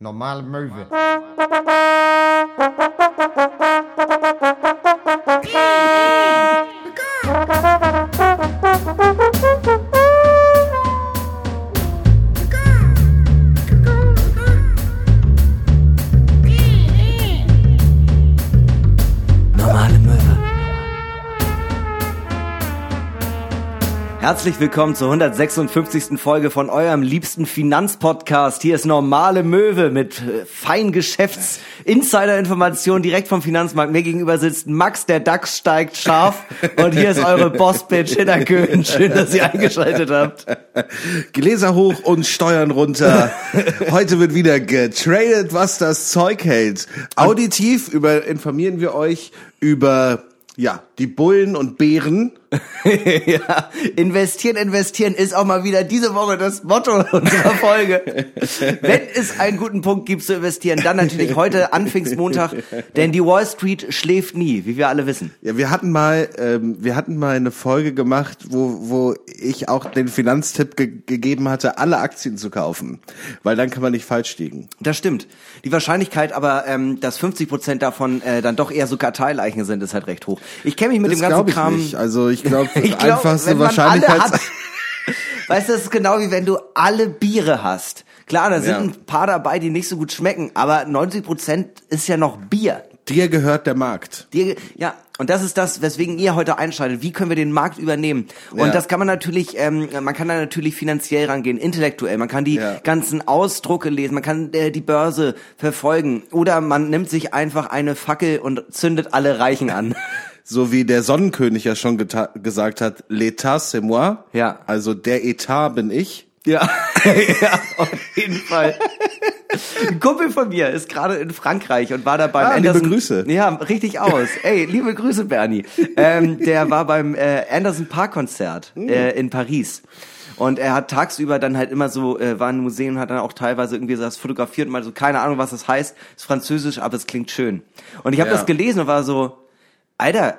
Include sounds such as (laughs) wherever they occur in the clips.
Normale Möwe. Herzlich willkommen zur 156. Folge von eurem liebsten Finanzpodcast. Hier ist Normale Möwe mit äh, Feingeschäfts Insider-Informationen direkt vom Finanzmarkt. Mir gegenüber sitzt Max, der DAX steigt scharf. Und hier ist eure Boss-Bitch Hinterköhn. Schön, dass ihr eingeschaltet habt. Gläser hoch und Steuern runter. Heute wird wieder getradet, was das Zeug hält. Auditiv über, informieren wir euch über ja, die Bullen und Bären. (laughs) ja, investieren, investieren ist auch mal wieder diese Woche das Motto unserer Folge. Wenn es einen guten Punkt gibt zu investieren, dann natürlich heute an Pfingstmontag, denn die Wall Street schläft nie, wie wir alle wissen. Ja, wir hatten mal, ähm, wir hatten mal eine Folge gemacht, wo, wo ich auch den Finanztipp ge gegeben hatte, alle Aktien zu kaufen, weil dann kann man nicht falsch liegen. Das stimmt. Die Wahrscheinlichkeit aber, ähm, dass 50 Prozent davon äh, dann doch eher so Karteileichen sind, ist halt recht hoch. Ich kenne mich mit Das dem ganzen ich Kram. nicht. Also ich glaube, glaub, (laughs) einfachste Wahrscheinlichkeit. (laughs) weißt du, das ist genau wie wenn du alle Biere hast. Klar, da sind Ja. ein paar dabei, die nicht so gut schmecken, aber 90 Prozent ist ja noch Bier. Dir gehört der Markt. Die, ja, und das ist das, weswegen ihr heute einschaltet. Wie können wir den Markt übernehmen? Und Ja. das kann man natürlich, ähm, man kann da natürlich finanziell rangehen, intellektuell. Man kann die Ja. ganzen Ausdrucke lesen, man kann äh, die Börse verfolgen. Oder man nimmt sich einfach eine Fackel und zündet alle Reichen an. (laughs) So wie der Sonnenkönig ja schon gesagt hat, l'état c'est moi. Ja. Also der Etat bin ich. Ja, (laughs) ja, auf jeden Fall. Ein Kumpel von mir ist gerade in Frankreich und war da beim Ah, liebe Anderson. Grüße. Ja, richtig aus. Ey, liebe Grüße, Bernie. Ähm, der war beim äh, Anderson Park Konzert Hm. äh, in Paris. Und er hat tagsüber dann halt immer so, äh, war in und hat dann auch teilweise irgendwie so das fotografiert und mal so, keine Ahnung, was das heißt. Ist französisch, aber es klingt schön. Und ich habe Ja. das gelesen und war so, Alter,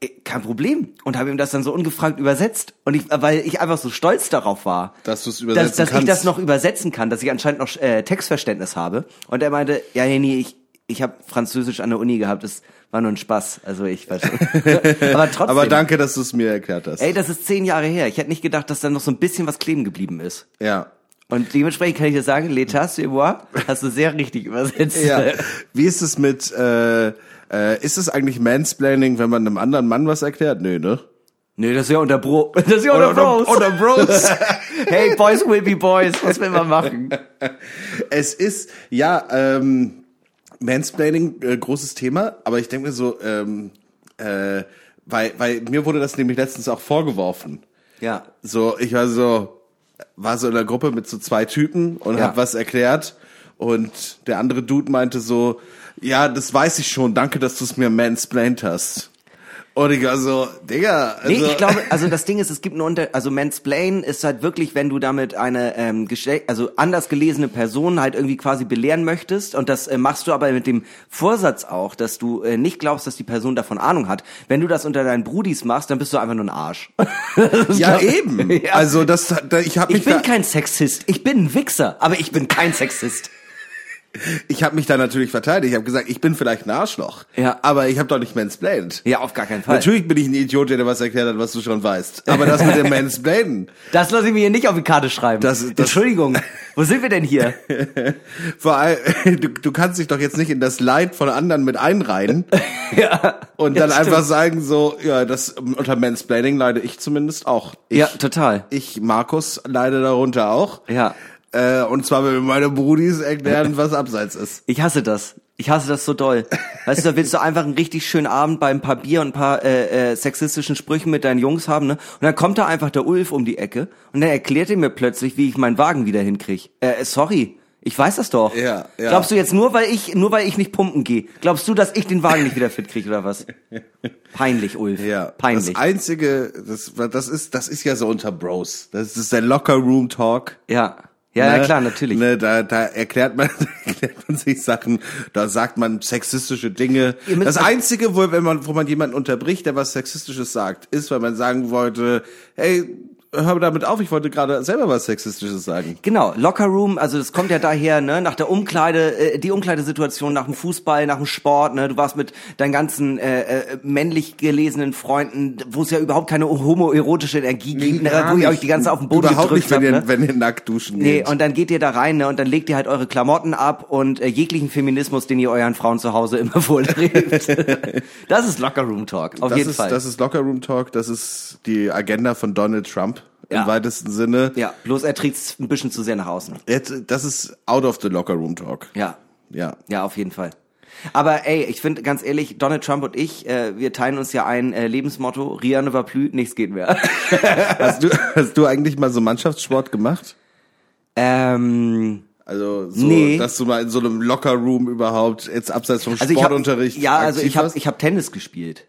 eh, kein Problem. Und habe ihm das dann so ungefragt übersetzt. Und ich, weil ich einfach so stolz darauf war. Dass du's dass, übersetzen dass ich kannst. das noch übersetzen kann, dass ich anscheinend noch äh, Textverständnis habe. Und er meinte, ja, Henny, ich, ich habe Französisch an der Uni gehabt, das war nur ein Spaß. Also ich weiß. (laughs) Aber trotzdem. Aber danke, dass du es mir erklärt hast. Ey, das ist zehn Jahre her. Ich hätte nicht gedacht, dass da noch so ein bisschen was kleben geblieben ist. Ja. Und dementsprechend kann ich dir sagen, l'état c'est moi, hast du sehr richtig übersetzt. Ja. Wie ist es mit, äh, äh, ist es eigentlich Mansplaining, wenn man einem anderen Mann was erklärt? Nö, ne? Nee, das ist ja unter Bro. (laughs) Das ist ja unter Bros. Oder Bros. (laughs) hey, Boys will be Boys. Was will man machen? (laughs) es ist, ja, ähm, Mansplaining, äh, großes Thema, aber ich denke mir so, ähm, äh, weil, weil mir wurde das nämlich letztens auch vorgeworfen. Ja. So, ich war so, war so in der Gruppe mit so zwei Typen und Ja. hab was erklärt und der andere Dude meinte so, ja, das weiß ich schon, danke, dass du es mir mansplained hast. War so, Digga, also, Nee, ich glaube, (laughs) also das Ding ist, es gibt eine Unter, also Mansplain ist halt wirklich, wenn du damit eine ähm, Geschle also anders gelesene Person halt irgendwie quasi belehren möchtest und das äh, machst du aber mit dem Vorsatz auch, dass du äh, nicht glaubst, dass die Person davon Ahnung hat. Wenn du das unter deinen Brudis machst, dann bist du einfach nur ein Arsch. (laughs) Ja eben. (laughs) Ja. Also das, da, ich habe ich bin da, kein Sexist. Ich bin ein Wichser, aber ich bin kein Sexist. Ich habe mich da natürlich verteidigt. Ich habe gesagt, ich bin vielleicht ein Arschloch, Ja. aber ich habe doch nicht mansplained. Ja, auf gar keinen Fall. Natürlich bin ich ein Idiot, der dir was erklärt hat, was du schon weißt. Aber das mit dem Mansplainen, (laughs) Das lasse ich mir hier nicht auf die Karte schreiben. Das- das- Entschuldigung. Wo sind wir denn hier? (laughs) vor allem, (laughs) du, du kannst dich doch jetzt nicht in das Leid von anderen mit einreihen ja. und Ja, dann stimmt. einfach sagen so, ja, das unter Mansplaining leide ich zumindest auch. Ich, Ja, total. ich Markus leide darunter auch. Ja. Äh, und zwar, wenn mir meine Brudis erklären, was abseits ist. Ich hasse das. Ich hasse das so doll. Weißt du, da willst du einfach einen richtig schönen Abend bei ein paar Bier und ein paar äh, äh, sexistischen Sprüchen mit deinen Jungs haben, ne? Und dann kommt da einfach der Ulf um die Ecke und der erklärt dir mir plötzlich, wie ich meinen Wagen wieder hinkrieg. Äh, sorry. Ich weiß das doch. Ja, ja. Glaubst du jetzt nur, weil ich nur weil ich nicht pumpen gehe, glaubst du, dass ich den Wagen nicht wieder fit krieg oder was? Peinlich, Ulf. Ja, Peinlich. Das einzige, das, das ist, das ist ja so unter Bros. Das ist der Locker Room Talk. ja. Ja, Ne? ja, klar, natürlich. Ne, da, da erklärt man, (laughs) erklärt man sich Sachen, da sagt man sexistische Dinge. Das Einzige, wo, wenn man, wo man jemanden unterbricht, der was Sexistisches sagt, ist, weil man sagen wollte, hey, hör damit auf, ich wollte gerade selber was Sexistisches sagen. Genau, Locker Room, also das kommt ja daher, ne, nach der Umkleide, äh, die Umkleidesituation nach dem Fußball, nach dem Sport, ne, du warst mit deinen ganzen äh, äh, männlich gelesenen Freunden, wo es ja überhaupt keine homoerotische Energie gibt, ne, wo ihr euch die ganze auf den Boden Überhaupt gedrückt nicht, wenn, habt, ihr, ne? wenn ihr nackt duschen Nee, geht. und dann geht ihr da rein, ne, und dann legt ihr halt eure Klamotten ab und äh, jeglichen Feminismus, den ihr euren Frauen zu Hause immer (laughs) vorträgt. das ist Locker Room Talk, auf das jeden ist, Fall. Das ist Locker Room Talk, das ist die Agenda von Donald Trump Ja. im weitesten Sinne. ja, bloß er trägt's ein bisschen zu sehr nach außen. Jetzt, das ist out of the Locker Room Talk. Ja, Ja. Ja, auf jeden Fall. Aber ey, ich finde ganz ehrlich, Donald Trump und ich, äh, wir teilen uns ja ein äh, Lebensmotto, Rien ne va plus, nichts geht mehr. (laughs) Hast du, hast du eigentlich mal so Mannschaftssport gemacht? ähm, Also so, Nee. dass du mal in so einem Locker Room überhaupt jetzt abseits vom also ich hab, Sportunterricht ja, also ich habe ich hab Tennis gespielt.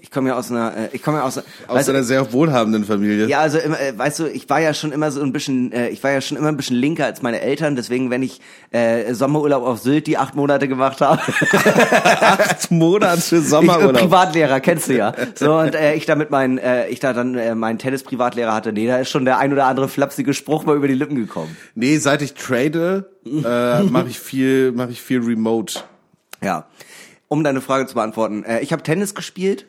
Ich komme ja aus einer, äh, ich komme ja aus, aus weißt einer sehr wohlhabenden Familie. ja, also äh, weißt du, ich war ja schon immer so ein bisschen, äh, ich war ja schon immer ein bisschen linker als meine Eltern, deswegen, wenn ich äh, Sommerurlaub auf Sylt die acht Monate gemacht habe, (laughs) Acht Monate Ich, äh, Sommerurlaub. Privatlehrer, kennst du ja. So, und äh, ich da mit meinen, äh, ich da dann äh, meinen Tennis-Privatlehrer hatte, nee, da ist schon der ein oder andere flapsige Spruch mal über die Lippen gekommen. nee, seit ich trade, äh, mache ich viel, mache ich viel remote. Ja. Um deine Frage zu beantworten, äh, ich habe Tennis gespielt,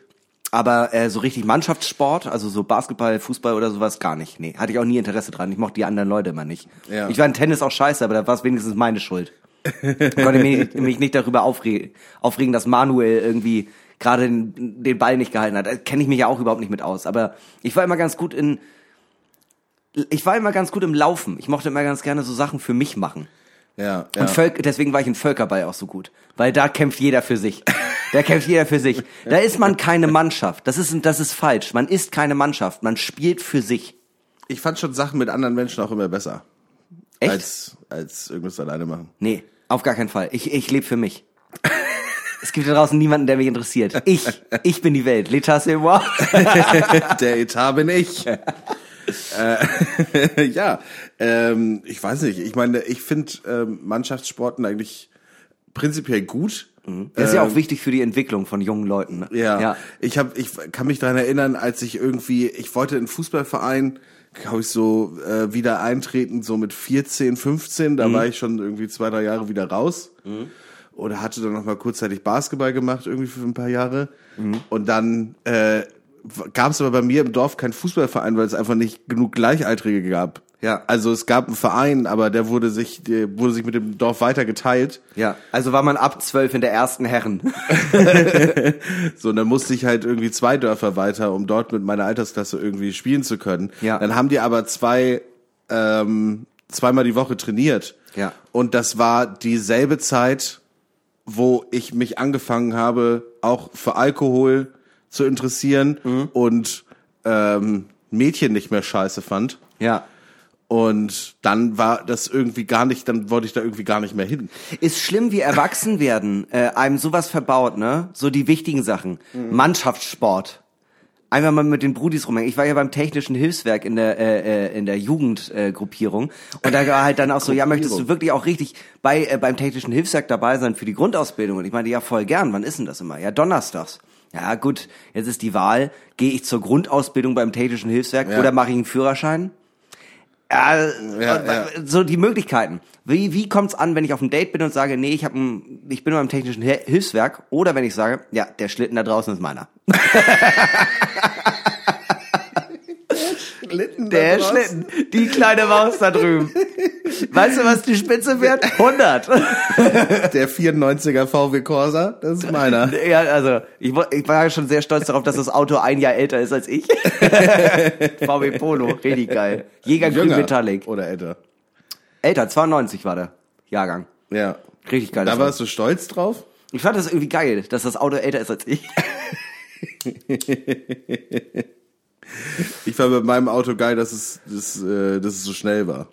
aber äh, so richtig Mannschaftssport, also so Basketball, Fußball oder sowas gar nicht. Nee, hatte ich auch nie Interesse dran. Ich mochte die anderen Leute immer nicht. Ja. Ich war in Tennis auch scheiße, aber da war es wenigstens meine Schuld. Ich konnte mich, mich nicht darüber aufregen, aufregen, dass Manuel irgendwie gerade den, den Ball nicht gehalten hat. Kenne ich mich ja auch überhaupt nicht mit aus. Aber ich war immer ganz gut in, ich war immer ganz gut im Laufen. Ich mochte immer ganz gerne so Sachen für mich machen. Ja, ja. Und Völk, deswegen war ich in Völkerball auch so gut. Weil da kämpft jeder für sich. Da kämpft jeder für sich. Da ist man keine Mannschaft. Das ist, das ist falsch. Man ist keine Mannschaft. Man spielt für sich. ich fand schon Sachen mit anderen Menschen auch immer besser. Echt? Als, als irgendwas alleine machen. Nee, auf gar keinen Fall. Ich, ich lebe für mich. Es gibt da draußen niemanden, der mich interessiert. Ich, ich bin die Welt. L'état c'est moi. Der Etat bin ich. Äh, (laughs) ja, ähm, ich weiß nicht. Ich meine, ich finde ähm, Mannschaftssporten eigentlich prinzipiell gut. Das ist ja auch wichtig für die Entwicklung von jungen Leuten. ne? Ja, ja. ich habe, ich kann mich daran erinnern, als ich irgendwie, ich wollte in Fußballverein, glaube ich so äh, wieder eintreten, so mit 14, 15. Da war ich schon irgendwie zwei, drei Jahre wieder raus. Oder hatte dann noch mal kurzzeitig Basketball gemacht, irgendwie für ein paar Jahre. Und dann äh, gab es aber bei mir im Dorf keinen Fußballverein, weil es einfach nicht genug Gleichaltrige gab. Ja. Also es gab einen Verein, aber der wurde sich, der wurde sich mit dem Dorf weiter geteilt. Ja, also war man ab zwölf in der ersten Herren. (laughs) So, und dann musste ich halt irgendwie zwei Dörfer weiter, um dort mit meiner Altersklasse irgendwie spielen zu können. Ja. Dann haben die aber zwei, ähm, zweimal die Woche trainiert. Ja. Und das war dieselbe Zeit, wo ich mich angefangen habe, auch für Alkohol zu interessieren Mhm. und ähm, Mädchen nicht mehr scheiße fand. Ja. Und dann war das irgendwie gar nicht, dann wollte ich da irgendwie gar nicht mehr hin. Ist schlimm, wie erwachsen werden, äh, einem sowas verbaut, ne? So die wichtigen Sachen. Mannschaftssport. Einfach mal mit den Brudis rumhängen. Ich war ja beim technischen Hilfswerk in der äh, äh, in der Jugendgruppierung äh, und da war halt dann auch so, ja, möchtest du wirklich auch richtig bei äh, beim technischen Hilfswerk dabei sein für die Grundausbildung? Und ich meinte, ja, voll gern. Wann ist denn das immer? Ja, donnerstags. Ja, gut, jetzt ist die Wahl, gehe ich zur Grundausbildung beim technischen Hilfswerk Ja. oder mache ich einen Führerschein? Ja, Ja, äh, so die Möglichkeiten. Wie, wie kommt's an, wenn ich auf einem Date bin und sage, nee, ich, hab ein, ich bin beim technischen Hil- Hilfswerk? Oder wenn ich sage, ja, der Schlitten da draußen ist meiner. (laughs) Der Schlitten, die kleine Maus da drüben. (laughs) Weißt du, was die Spitze wert? 100. (laughs) Der 94er VW Corsa, das ist meiner. Ja, also ich, ich war ja schon sehr stolz darauf, dass das Auto ein Jahr älter ist als ich. (laughs) VW Polo, richtig geil. Jägergrün Metallic. Oder älter. Älter, 92 war der Jahrgang. Ja. Richtig geil. Da warst du stolz drauf? Ich fand das irgendwie geil, dass das Auto älter ist als ich. Ich war bei meinem Auto geil, dass es, dass, äh, dass es so schnell war.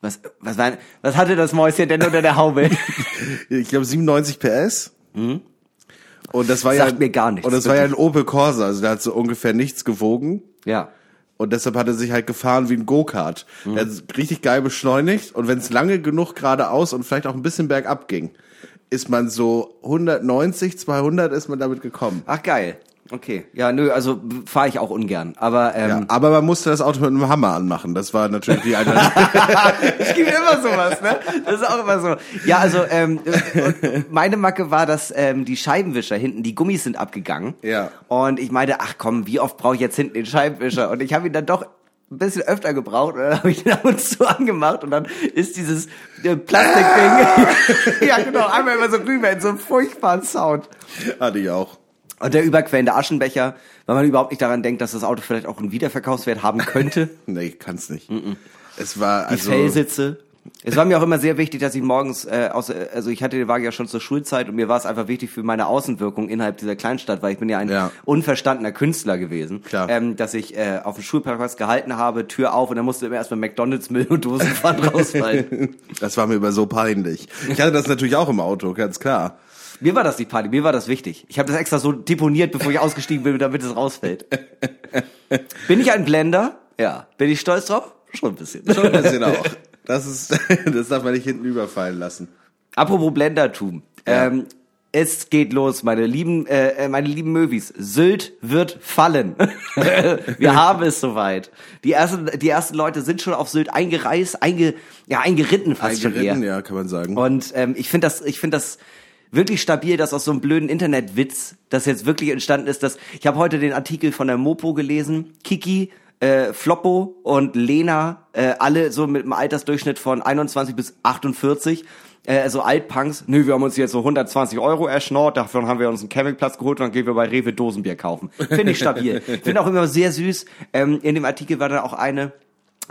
Was, was, war, was hatte das Mäuschen denn unter der Haube? (laughs) Ich glaube 97 PS. Und das war Mhm. Sagt ja mir gar nichts, Und das war ja ein Opel Corsa, also der hat so ungefähr nichts gewogen. ja. Und deshalb hat er sich halt gefahren wie ein Go-Kart. Er hat richtig geil beschleunigt und wenn es lange genug geradeaus und vielleicht auch ein bisschen bergab ging, ist man so 190, 200 ist man damit gekommen. Ach geil. Okay, ja, nö, also fahre ich auch ungern. Aber ähm, Ja, aber man musste das Auto mit einem Hammer anmachen. Das war natürlich die Alternative. (laughs) es gibt immer sowas, ne? Das ist auch immer so. Ja, also ähm, meine Macke war, dass ähm, die Scheibenwischer hinten, die Gummis sind abgegangen. Ja. Und ich meinte, ach komm, wie oft brauche ich jetzt hinten den Scheibenwischer? Und ich habe ihn dann doch ein bisschen öfter gebraucht und dann habe ich den ab und zu angemacht und dann ist dieses äh, Plastikding, (laughs) (laughs) ja genau, einmal immer so rüber in so einem furchtbaren Sound. Hatte ich auch. Und der überquellende Aschenbecher, weil man überhaupt nicht daran denkt, dass das Auto vielleicht auch einen Wiederverkaufswert haben könnte. (laughs) Nee, kann's nicht. Es war Die also Fellsitze. Es war mir auch immer sehr wichtig, dass ich morgens, äh, aus, äh, also ich hatte den Wagen ja schon zur Schulzeit und mir war es einfach wichtig für meine Außenwirkung innerhalb dieser Kleinstadt, weil ich bin ja ein Ja. unverstandener Künstler gewesen, Klar. Ähm, dass ich äh, auf dem Schulparkplatz gehalten habe, Tür auf und dann musste immer erstmal McDonalds Müll und Dosenpfand (laughs) rausfallen. das war mir immer so peinlich. Ich hatte das natürlich auch im Auto, ganz klar. Mir war das die Party, mir war das wichtig. Ich habe das extra so deponiert, bevor ich (laughs) ausgestiegen bin, damit es rausfällt. bin ich ein Blender? Ja. Bin ich stolz drauf? Schon ein bisschen. Schon ein bisschen (laughs) auch. Das ist, (laughs) das darf man nicht hinten überfallen lassen. Apropos Blendertum. Ja. Ähm, es geht los, meine lieben, äh, äh, meine lieben Möwis. Sylt wird fallen. Wir haben es soweit. Die ersten, die ersten Leute sind schon auf Sylt eingereist, einge, ja, eingeritten fast schon Eingeritten, eher. ja, kann man sagen. Und ähm, ich finde das, ich finde das wirklich stabil, dass aus so einem blöden Internetwitz das jetzt wirklich entstanden ist. Dass ich habe heute den Artikel von der Mopo gelesen. Kiki, äh, Floppo und Lena, äh, alle so mit einem Altersdurchschnitt von 21 bis 48. Äh, so Altpunks, nö, wir haben uns jetzt so 120 Euro erschnort, davon haben wir uns einen Campingplatz geholt und dann gehen wir bei Rewe Dosenbier kaufen. Finde ich stabil. (laughs) Finde auch immer sehr süß. Ähm, in dem Artikel war dann auch eine,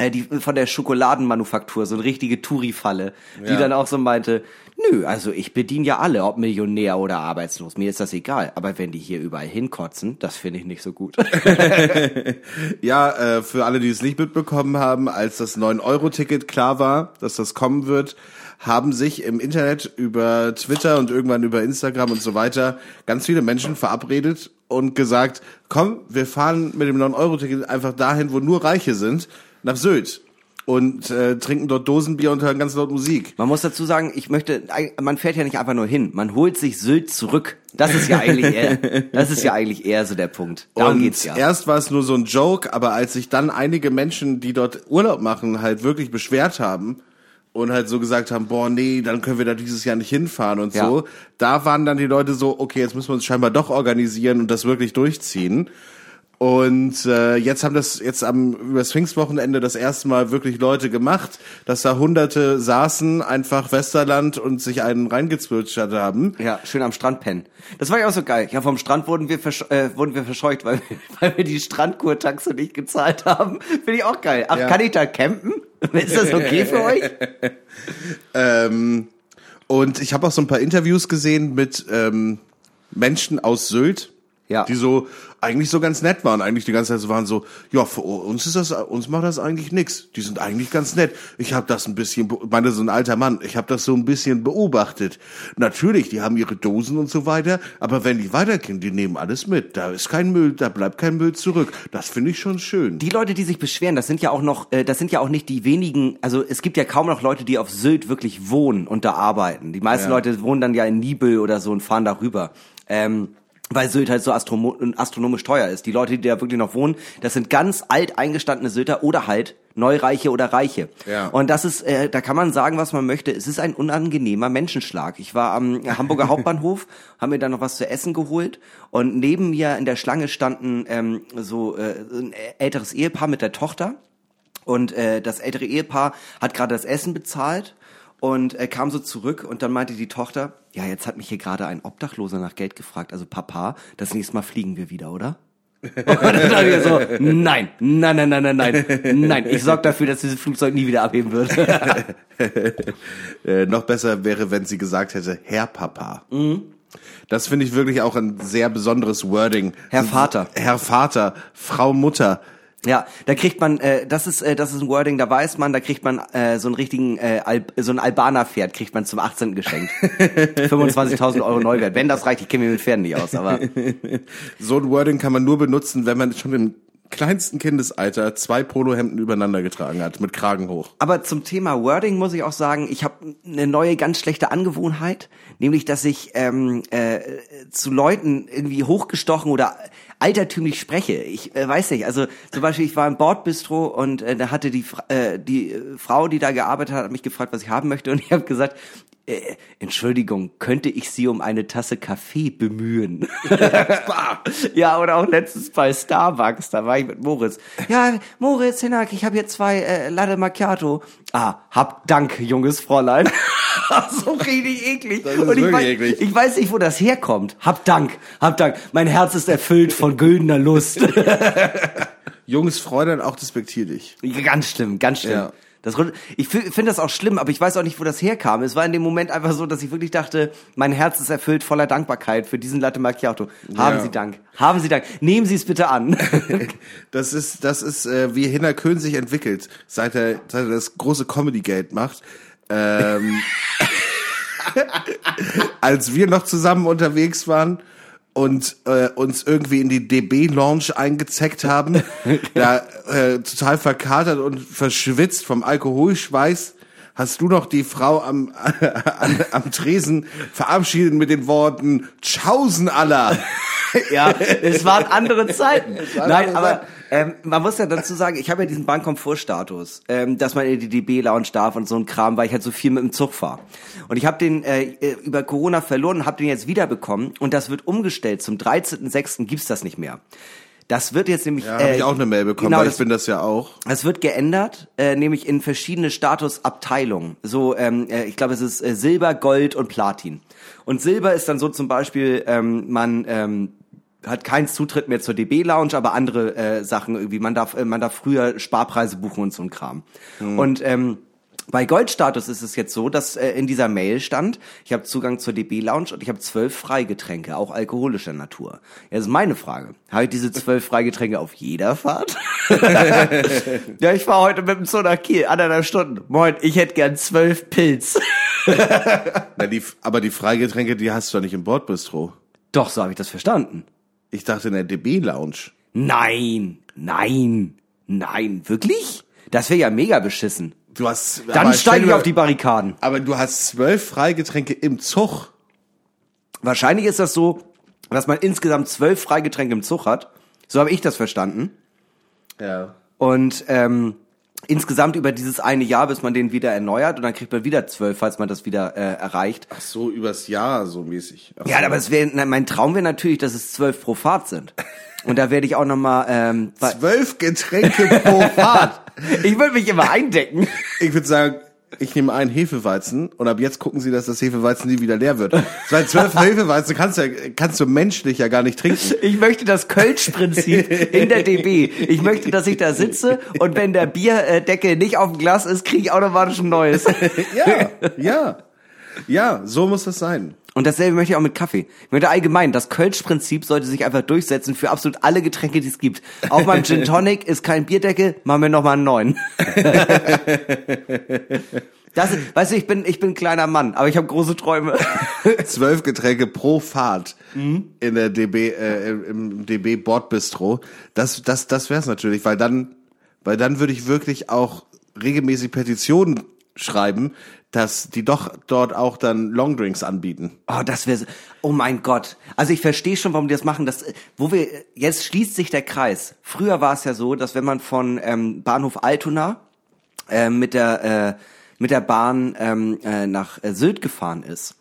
die von der Schokoladenmanufaktur, so eine richtige Touri-Falle, die Ja. dann auch so meinte, nö, also ich bediene ja alle, ob Millionär oder arbeitslos, mir ist das egal. Aber wenn die hier überall hinkotzen, das finde ich nicht so gut. (laughs) Ja, äh, für alle, die es nicht mitbekommen haben, als das 9-Euro-Ticket klar war, dass das kommen wird, haben sich im Internet über Twitter und irgendwann über Instagram und so weiter ganz viele Menschen verabredet und gesagt, komm, wir fahren mit dem 9-Euro-Ticket einfach dahin, wo nur Reiche sind, nach Sylt und äh, trinken dort Dosenbier und hören ganz laut Musik. Man muss dazu sagen, ich möchte, man fährt ja nicht einfach nur hin, man holt sich Sylt zurück. Das ist ja eigentlich eher, (laughs) das ist ja eigentlich eher so der Punkt. Darum und geht's ja. erst war es nur so ein Joke, aber als sich dann einige Menschen, die dort Urlaub machen, halt wirklich beschwert haben und halt so gesagt haben, boah, nee, dann können wir da dieses Jahr nicht hinfahren und Ja. so, da waren dann die Leute so, okay, jetzt müssen wir uns scheinbar doch organisieren und das wirklich durchziehen. Und äh, jetzt haben das jetzt am über das Pfingstwochenende das erste Mal wirklich Leute gemacht, dass da Hunderte saßen, einfach Westerland und sich einen reingezwitschert haben. Ja, schön am Strand pennen. Das war ja auch so geil. Ja, vom Strand wurden wir, äh, wurden wir verscheucht, weil, wir- (laughs) weil wir die Strandkurtaxe nicht gezahlt haben. Finde ich auch geil. Ach, Ja. kann ich da campen? (laughs) Ist das okay für euch? (laughs) Ähm, und ich habe auch so ein paar Interviews gesehen mit ähm, Menschen aus Sylt, Ja. die so eigentlich so ganz nett waren. Eigentlich die ganze Zeit so waren so, ja, für uns ist das, uns macht das eigentlich nix. Die sind eigentlich ganz nett. Ich habe das ein bisschen, meine so ein alter Mann, ich habe das so ein bisschen beobachtet. Natürlich, die haben ihre Dosen und so weiter, aber wenn die weitergehen, die nehmen alles mit. Da ist kein Müll, da bleibt kein Müll zurück. Das finde ich schon schön. Die Leute, die sich beschweren, das sind ja auch noch, äh, das sind ja auch nicht die wenigen, also es gibt ja kaum noch Leute, die auf Sylt wirklich wohnen und da arbeiten. Die meisten Ja. Leute wohnen dann ja in Nibel oder so und fahren darüber. Ähm, weil Sylt halt so astromo astronomisch teuer ist. Die Leute, die da wirklich noch wohnen, das sind ganz alt eingestandene Sylter oder halt Neureiche oder Reiche. Ja. Und das ist, äh, da kann man sagen, was man möchte. Es ist ein unangenehmer Menschenschlag. Ich war am Hamburger (laughs) Hauptbahnhof, haben mir dann noch was zu essen geholt und neben mir in der Schlange standen ähm, so äh, ein älteres Ehepaar mit der Tochter und äh, das ältere Ehepaar hat gerade das Essen bezahlt und er kam so zurück und dann meinte die Tochter, ja, jetzt hat mich hier gerade ein Obdachloser nach Geld gefragt, also Papa, das nächste Mal fliegen wir wieder, oder? (laughs) Und dann dachte ich so, nein, nein, nein, nein, nein, nein, nein, ich sorge dafür, dass dieses Flugzeug nie wieder abheben wird. (laughs) Äh, noch besser wäre, wenn sie gesagt hätte, Herr Papa. Mhm. Das finde ich wirklich auch ein sehr besonderes Wording. Herr Vater. Herr Vater, Frau Mutter. Ja, da kriegt man, äh, das ist, äh, das ist ein Wording, da weiß man, da kriegt man äh, so einen richtigen, äh, Al so ein Albaner-Pferd kriegt man zum 18. geschenkt. (laughs) 25.000 Euro Neuwert. Wenn das reicht, ich kenne mich mit Pferden nicht aus, aber (laughs) So ein Wording kann man nur benutzen, wenn man schon im kleinsten Kindesalter zwei Polohemden übereinander getragen hat, mit Kragen hoch. Aber zum Thema Wording muss ich auch sagen, ich habe eine neue ganz schlechte Angewohnheit, nämlich dass ich ähm, äh, zu Leuten irgendwie hochgestochen oder altertümlich spreche. Ich äh, weiß nicht, also zum Beispiel, ich war im Bordbistro und äh, da hatte die, äh, die äh, Frau, die da gearbeitet hat, hat mich gefragt, was ich haben möchte und ich habe gesagt, äh, Entschuldigung, könnte ich Sie um eine Tasse Kaffee bemühen? (laughs) ja, oder auch letztens bei Starbucks, da war ich mit Moritz. Ja, Moritz, Hinak, ich habe hier zwei äh, Latte Macchiato. Ah, hab Dank, junges Fräulein. (laughs) so richtig eklig. Das ist Und ich, weiß, eklig. ich weiß nicht, wo das herkommt. Hab Dank, hab Dank. Mein Herz ist erfüllt von güldener Lust. (laughs) Junges Fräulein auch despektierlich. ganz schlimm, ganz schlimm. Ja. Das, ich finde das auch schlimm, aber ich weiß auch nicht, wo das herkam. Es war in dem Moment einfach so, dass ich wirklich dachte, mein Herz ist erfüllt voller Dankbarkeit für diesen Latte Macchiato. Haben Ja. Sie Dank. Haben Sie Dank. Nehmen Sie es bitte an. (laughs) Das ist, das ist, äh, wie Hinner Köhn sich entwickelt, seit er, seit er das große Comedy Gate macht. Ähm, (laughs) als wir noch zusammen unterwegs waren und äh, uns irgendwie in die DB Lounge eingezeckt haben, (laughs) da äh, total verkatert und verschwitzt vom Alkoholschweiß, hast du noch die Frau am, (laughs) an, am Tresen verabschiedet mit den Worten Tschaußen aller. (laughs) ja, es waren andere Zeiten. (laughs) waren Nein, andere aber Zeiten. ähm, man muss ja dazu sagen, ich habe ja diesen Bankkomfortstatus, ähm, dass man in die DB-Lounge darf und so ein Kram, weil ich halt so viel mit dem Zug fahre. Und ich habe den äh, äh, über Corona verloren, habe den jetzt wiederbekommen und das wird umgestellt. Zum 13.06. gibt's das nicht mehr. Das wird jetzt nämlich... Ja, habe ich auch eine Mail bekommen, genau, weil das- ich bin das ja auch. es wird geändert, äh, nämlich in verschiedene Statusabteilungen. So, ähm, äh, ich glaube, es ist äh, Silber, Gold und Platin. Und Silber ist dann so zum Beispiel, ähm, man ähm, hat keinen Zutritt mehr zur DB Lounge, aber andere äh, Sachen irgendwie. Man darf, äh, man darf früher Sparpreise buchen und so ein Kram. Und ähm, bei Goldstatus ist es jetzt so, dass äh, in dieser Mail stand, ich habe Zugang zur DB Lounge und ich habe zwölf Freigetränke, auch alkoholischer Natur. Jetzt ist meine Frage, habe ich diese zwölf Freigetränke auf jeder Fahrt? (laughs) ja, ich fahre heute mit dem Zug nach Kiel, anderthalb Stunden. Moin, ich hätte gern zwölf Pilz. (laughs) Na, die, aber die Freigetränke, die hast du doch nicht im Bordbistro. Doch, so habe ich das verstanden. Ich dachte in der DB-Lounge. Nein, nein, nein, wirklich? Das wäre ja mega beschissen. Du hast. Dann steige ich auf die Barrikaden. Aber du hast zwölf Freigetränke im Zug. Wahrscheinlich ist das so, dass man insgesamt zwölf Freigetränke im Zug hat. So habe ich das verstanden. Ja. Und ähm, insgesamt über dieses eine Jahr, bis man den wieder erneuert und dann kriegt man wieder zwölf, falls man das wieder äh, erreicht. Ach so, übers Jahr so mäßig. Ach Ja, so. aber es wäre, mein Traum wäre natürlich, dass es zwölf pro Fahrt sind. Und da werde ich auch noch mal, ähm, Zwölf Getränke pro Fahrt. (laughs) ich würde mich immer eindecken. Ich würde sagen, ich nehme einen Hefeweizen und ab jetzt gucken Sie, dass das Hefeweizen nie wieder leer wird. Weil zwölf (laughs) Hefeweizen kannst du, kannst du menschlich ja gar nicht trinken. Ich möchte das Kölsch-Prinzip in der DB. Ich möchte, dass ich da sitze und wenn der Bierdeckel nicht auf dem Glas ist, kriege ich automatisch ein neues. (laughs) Ja, ja. Ja, so muss das sein. Und dasselbe möchte ich auch mit Kaffee. Ich möchte allgemein, das Kölsch-Prinzip sollte sich einfach durchsetzen für absolut alle Getränke, die es gibt. Auch beim Gin Tonic ist kein Bierdeckel, machen wir nochmal einen neuen. (laughs) Das, weißt du, ich bin, ich bin ein kleiner Mann, aber ich habe große Träume. (laughs) Zwölf Getränke pro Fahrt Mhm. in der DB, äh, im DB Bordbistro. Das, das, das wär's natürlich, weil dann, weil dann würde ich wirklich auch regelmäßig Petitionen schreiben, dass die doch dort auch dann Longdrinks anbieten. Oh, das wäre, so- oh mein Gott. Also ich verstehe schon, warum die das machen. Das, wo wir, jetzt schließt sich der Kreis. Früher war es ja so, dass wenn man von ähm, Bahnhof Altona äh, mit der äh, mit der Bahn ähm, äh, nach äh, Sylt gefahren ist,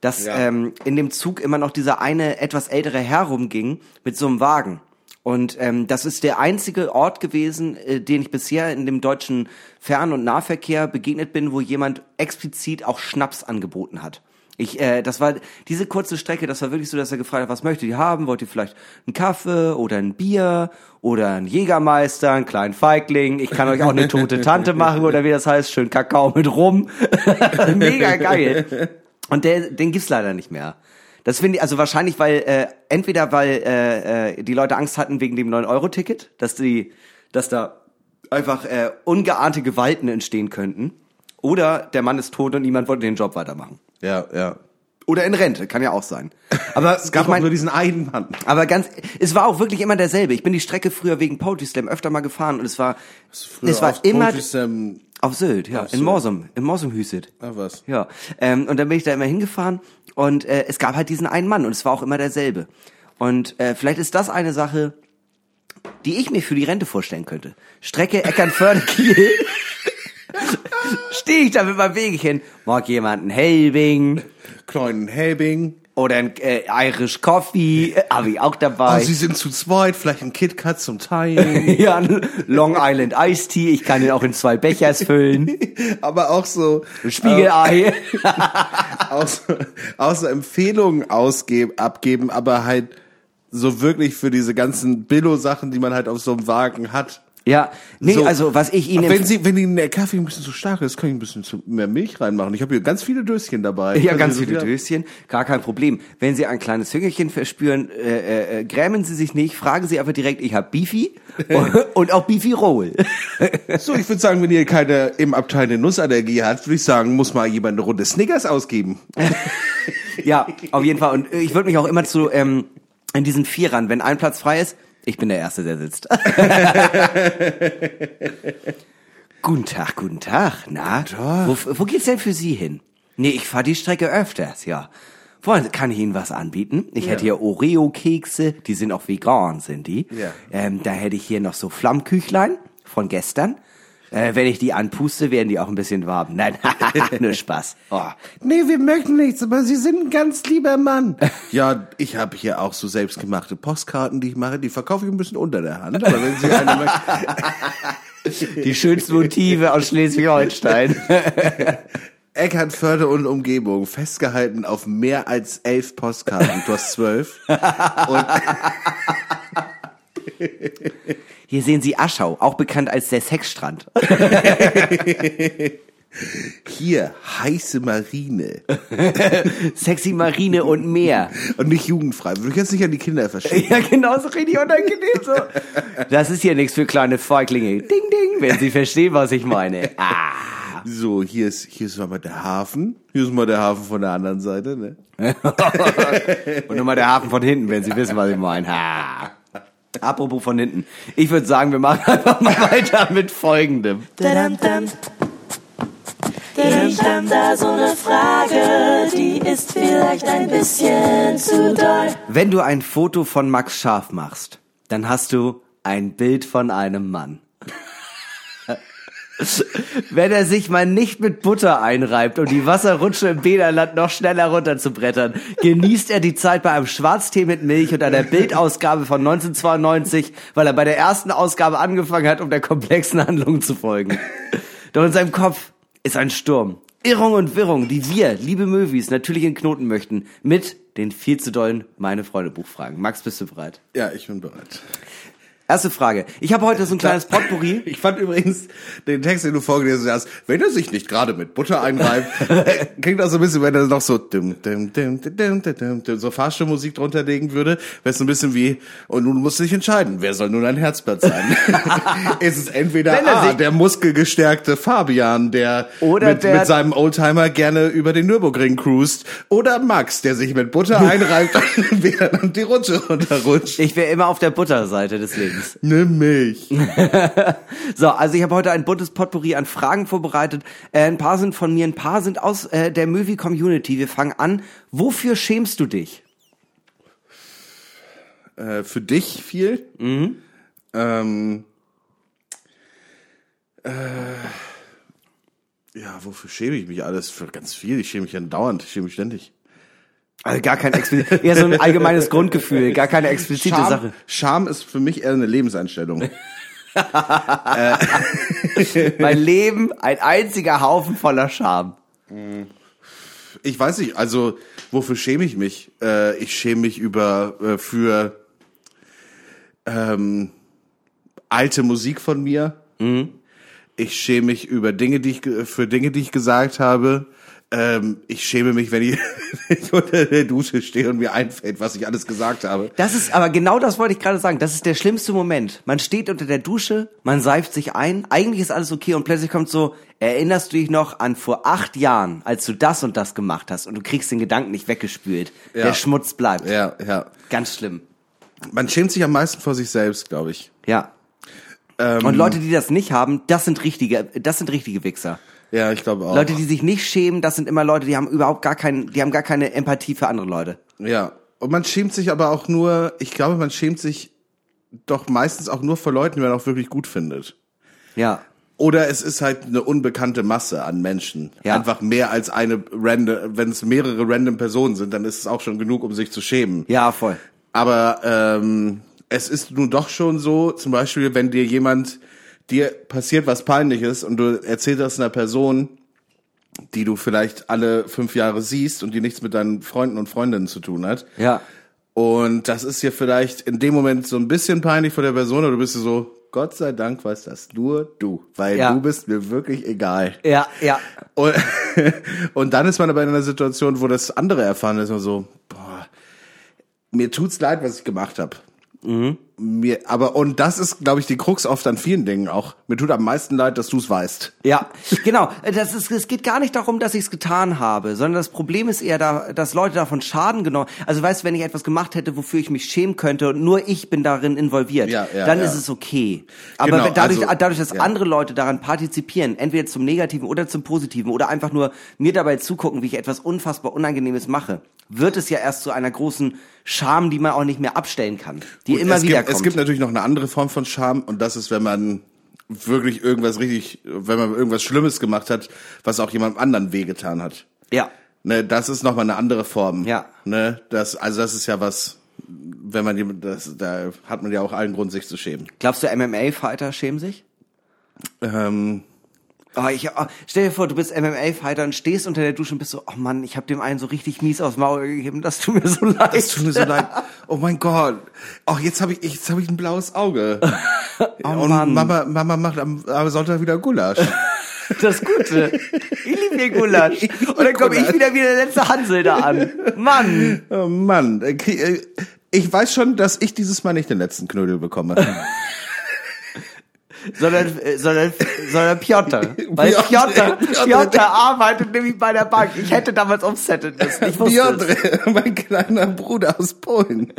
dass Ja. ähm, in dem Zug immer noch dieser eine etwas ältere Herr rumging mit so einem Wagen. Und ähm, das ist der einzige Ort gewesen, äh, den ich bisher in dem deutschen Fern- und Nahverkehr begegnet bin, wo jemand explizit auch Schnaps angeboten hat. Ich, äh, das war diese kurze Strecke, das war wirklich so, dass er gefragt hat, was möchtet ihr haben? Wollt ihr vielleicht einen Kaffee oder ein Bier oder einen Jägermeister, einen kleinen Feigling? Ich kann euch auch eine tote (laughs) Tante machen oder wie das heißt, schön Kakao mit Rum. (laughs) Mega geil. Und der, den gibt's leider nicht mehr. Das finde ich, also wahrscheinlich, weil, äh, entweder weil äh, äh, die Leute Angst hatten wegen dem 9-Euro-Ticket, dass die, dass da einfach äh, ungeahnte Gewalten entstehen könnten. Oder der Mann ist tot und niemand wollte den Job weitermachen. Ja, ja. Oder in Rente, kann ja auch sein. Aber (laughs) Es gab ich mein, auch nur diesen einen Mann. aber ganz, es war auch wirklich immer derselbe. Ich bin die Strecke früher wegen Poetry Slam öfter mal gefahren und es war, es war immer Poetry Slam- auf Sylt, ja, Auf in Sylt. Morsum, in Morsum Hüsit. Ah, was? Ja, ähm, und dann bin ich da immer hingefahren und äh, es gab halt diesen einen Mann und es war auch immer derselbe. Und äh, vielleicht ist das eine Sache, die ich mir für die Rente vorstellen könnte. Strecke Eckernförde-Kiel. (laughs) Stehe ich da mit meinem Wegchen, mag jemand einen Helbing Kleinen Helbing. Oder ein äh, Irish Coffee, äh, habe ich auch dabei. Oh, sie sind zu zweit, vielleicht ein KitKat zum Teilen. (laughs) ja, ein Long Island Iced Tea, ich kann den auch in zwei Bechers füllen. (laughs) Aber auch so, Spiegelei. (laughs) auch so, auch so Empfehlungen ausgeben, abgeben, aber halt so wirklich für diese ganzen Billo-Sachen, die man halt auf so einem Wagen hat. Ja, nee, So, also was ich Ihnen... Wenn Sie, wenn Ihnen der Kaffee ein bisschen zu stark ist, kann ich ein bisschen zu mehr Milch reinmachen. Ich habe hier ganz viele Döschen dabei. Ja, Also, ganz viele ja. Döschen, gar kein Problem. Wenn Sie ein kleines Hüngerchen verspüren, äh, äh, äh, grämen Sie sich nicht, fragen Sie einfach direkt, ich habe Beefy (laughs) und, und auch Beefy Roll. (laughs) So, ich würde sagen, wenn ihr keine im Abteil eine Nussallergie habt, würde ich sagen, muss mal jemand eine Runde Snickers ausgeben. (laughs) ja, auf jeden Fall. Und ich würde mich auch immer zu ähm, in diesen Vierern, wenn ein Platz frei ist, ich bin der Erste, der sitzt. (laughs) guten Tag, guten Tag. Na, Wo, wo geht's denn für Sie hin? Nee, ich fahre die Strecke öfters, ja. Wollen, kann ich Ihnen was anbieten? Ich hätte hier Oreo-Kekse, die sind auch vegan, sind die. Ja. Ähm, da hätte ich hier noch so Flammküchlein von gestern. Äh, wenn ich die anpuste, werden die auch ein bisschen warm. Nein, (laughs) nur Spaß. Oh. (laughs) Nee, wir möchten nichts, aber Sie sind ein ganz lieber Mann. (laughs) Ja, ich habe hier auch so selbstgemachte Postkarten, die ich mache, die verkaufe ich ein bisschen unter der Hand. Aber wenn Sie eine möchten, Die schönsten Motive aus Schleswig-Holstein. Eckernförde und Umgebung, festgehalten auf mehr als elf Postkarten. Du hast zwölf. Hier sehen Sie Aschau, auch bekannt als der Sexstrand. (laughs) hier heiße Marine. (laughs) Sexy Marine und mehr. Und nicht jugendfrei. Würde ich jetzt nicht an die Kinder verschicken. Ja, genau so richtig unangenehm so. Das ist hier nichts für kleine Feiglinge. Ding, ding, wenn Sie verstehen, was ich meine. Ah. So, hier ist, hier ist mal der Hafen. Hier ist mal der Hafen von der anderen Seite, ne? (laughs) Und nochmal der Hafen von hinten, wenn Sie wissen, was ich meine. Ha. Apropos von hinten. Ich würde sagen, wir machen (laughs) einfach mal weiter mit folgendem. Ich hab da so eine Frage, die ist vielleicht ein bisschen zu doll. Wenn du ein Foto von Max Scharf machst, dann hast du ein Bild von einem Mann. Wenn er sich mal nicht mit Butter einreibt, um die Wasserrutsche im Bäderland noch schneller runterzubrettern, genießt er die Zeit bei einem Schwarztee mit Milch und einer Bildausgabe von 1992, weil er bei der ersten Ausgabe angefangen hat, um der komplexen Handlung zu folgen. Doch in seinem Kopf ist ein Sturm. Irrung und Wirrung, die wir, liebe Möwis, natürlich in Knoten möchten, mit den viel zu dollen Meine Freunde Buchfragen. Max, bist du bereit? Ja, ich bin bereit. Erste Frage. Ich habe heute so ein kleines Potpourri. (laughs) Ich fand übrigens den Text, den du vorgelesen hast, wenn er sich nicht gerade mit Butter einreibt, (laughs) klingt auch so ein bisschen, wenn er noch so dim, dim, dim, dim, dim, dim, so Fahrstuhlmusik drunter legen würde, wäre es so ein bisschen wie, und nun musst du dich entscheiden, wer soll nun ein Herzblatt sein? (laughs) ist es entweder er A, der muskelgestärkte Fabian, der, Oder mit, der- mit seinem Oldtimer gerne über den Nürburgring cruist, oder Max, der sich mit Butter einreibt und wieder die Rutsche runterrutscht. Ich wäre immer auf der Butterseite des Lebens. (laughs) Nimm mich. So, also ich habe heute ein buntes Potpourri an Fragen vorbereitet. Äh, ein paar sind von mir, ein paar sind aus äh, der Movie Community. Wir fangen an. Wofür schämst du dich? äh, für dich viel. Ähm, äh, ja, wofür schäme ich mich alles? Für ganz viel. Ich schäme mich ja dauernd. Ich schäme mich ständig. Also gar kein explizit, eher so ein allgemeines (laughs) Grundgefühl, gar keine explizite Scham, Sache. Scham ist für mich eher eine Lebenseinstellung. (laughs) (laughs) Mein Leben ein einziger Haufen voller Scham. Ich weiß nicht, also wofür schäme ich mich? Äh, ich schäme mich über äh, für ähm, alte Musik von mir. Ich schäme mich über Dinge, die ich für Dinge, die ich gesagt habe. Ähm, ich schäme mich, wenn ich, (laughs) wenn ich unter der Dusche stehe und mir einfällt, was ich alles gesagt habe. Das ist, aber genau das wollte ich gerade sagen. Das ist der schlimmste Moment. Man steht unter der Dusche, man seift sich ein, eigentlich ist alles okay und plötzlich kommt so, erinnerst du dich noch an vor acht Jahren, als du das und das gemacht hast und du kriegst den Gedanken nicht weggespült. Ja. Der Schmutz bleibt. Ja, ja. Ganz schlimm. Man schämt sich am meisten vor sich selbst, glaube ich. Ja. und Leute, die das nicht haben, das sind richtige, das sind richtige Wichser. Ja, ich glaube auch. Leute, die sich nicht schämen, das sind immer Leute, die haben überhaupt gar keinen, die haben gar keine Empathie für andere Leute. ja. Und man schämt sich aber auch nur, ich glaube, man schämt sich doch meistens auch nur vor Leuten, die man auch wirklich gut findet. Ja. Oder es ist halt eine unbekannte Masse an Menschen. Ja. Einfach mehr als eine random, wenn es mehrere random Personen sind, dann ist es auch schon genug, um sich zu schämen. Ja, voll. Aber ähm, es ist nun doch schon so, zum Beispiel, wenn dir jemand, dir passiert was Peinliches und du erzählst das einer Person, die du vielleicht alle fünf Jahre siehst und die nichts mit deinen Freunden und Freundinnen zu tun hat. Ja. Und das ist dir vielleicht in dem Moment so ein bisschen peinlich vor der Person oder du bist so, Gott sei Dank weißt das nur du, weil Ja. du bist mir wirklich egal. Ja, ja. Und, (laughs) und dann ist man aber in einer Situation, wo das andere erfahren ist, und so, boah, mir tut's leid, was ich gemacht habe. Mir, aber und das ist, glaube ich, die Krux oft an vielen Dingen auch. Mir tut am meisten leid, dass du's weißt. Ja, genau. Das ist, es geht gar nicht darum, dass ich es getan habe, sondern das Problem ist eher, da, dass Leute davon Schaden genommen. Also weißt, du, wenn ich etwas gemacht hätte, wofür ich mich schämen könnte und nur ich bin darin involviert, Ja, ja, dann ja. ist es okay. Aber Genau, dadurch, also, dadurch, dass andere Leute daran partizipieren, entweder zum Negativen oder zum Positiven oder einfach nur mir dabei zugucken, wie ich etwas unfassbar Unangenehmes mache, wird es ja erst zu einer großen Scham, die man auch nicht mehr abstellen kann, die Gut, immer es wieder kommt. Es gibt natürlich noch eine andere Form von Scham und das ist, wenn man wirklich irgendwas richtig, wenn man irgendwas Schlimmes gemacht hat, was auch jemandem anderen wehgetan hat. ja, Ne, das ist nochmal eine andere Form. Ja. Ne, das, also das ist ja was, wenn man jemand- das, da hat man ja auch allen Grund, sich zu schämen. glaubst du, MMA-Fighter schämen sich? Ähm, Oh, ich, oh, stell dir vor, du bist MMA-Fighter und stehst unter der Dusche und bist so, oh Mann, ich habe dem einen so richtig mies aufs Maul gegeben, das tut mir so leid. es tut mir so leid. Oh mein Gott. Oh, jetzt habe ich, jetzt habe ich ein blaues Auge. (laughs) Oh und Mann. Mama, Mama macht am, am Sonntag wieder Gulasch. (laughs) Das Gute. Ich liebe den Gulasch. Und dann komme ich wieder wie der letzte Hansel da an. Mann. Oh Mann, äh, äh, ich weiß schon, dass ich dieses Mal nicht den letzten Knödel bekomme. (laughs) Sondern, äh, sondern, sondern Piotr. Weil Piotr, Piotr, Piotr. Arbeitet nämlich bei der Bank. Ich hätte damals umsettet müssen. Ich. Piotr, mein kleiner Bruder aus Polen.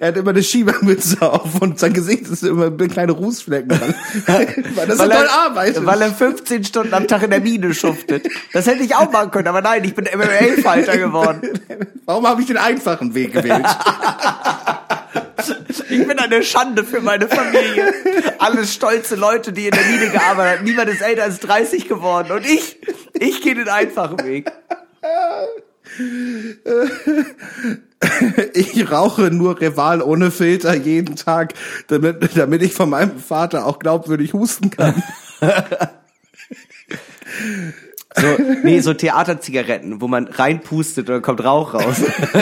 er hat immer eine Schiebermütze auf und sein Gesicht ist immer mit kleine Rußflecken dran. (laughs) Weil das so Weil toll er, arbeitet. weil er 15 Stunden am Tag in der Mine schuftet. Das hätte ich auch machen können, aber nein, ich bin MMA-Fighter geworden. Warum habe ich den einfachen Weg gewählt? (laughs) (laughs) Ich bin eine Schande für meine Familie. Alles stolze Leute, die in der Mine gearbeitet haben. Niemand ist älter als 30 geworden. Und ich, ich gehe den einfachen Weg. (laughs) Ich rauche nur Rival ohne Filter jeden Tag, damit, damit ich von meinem Vater auch glaubwürdig husten kann. (laughs) So, (laughs) nee, so Theaterzigaretten, wo man reinpustet und dann kommt Rauch raus.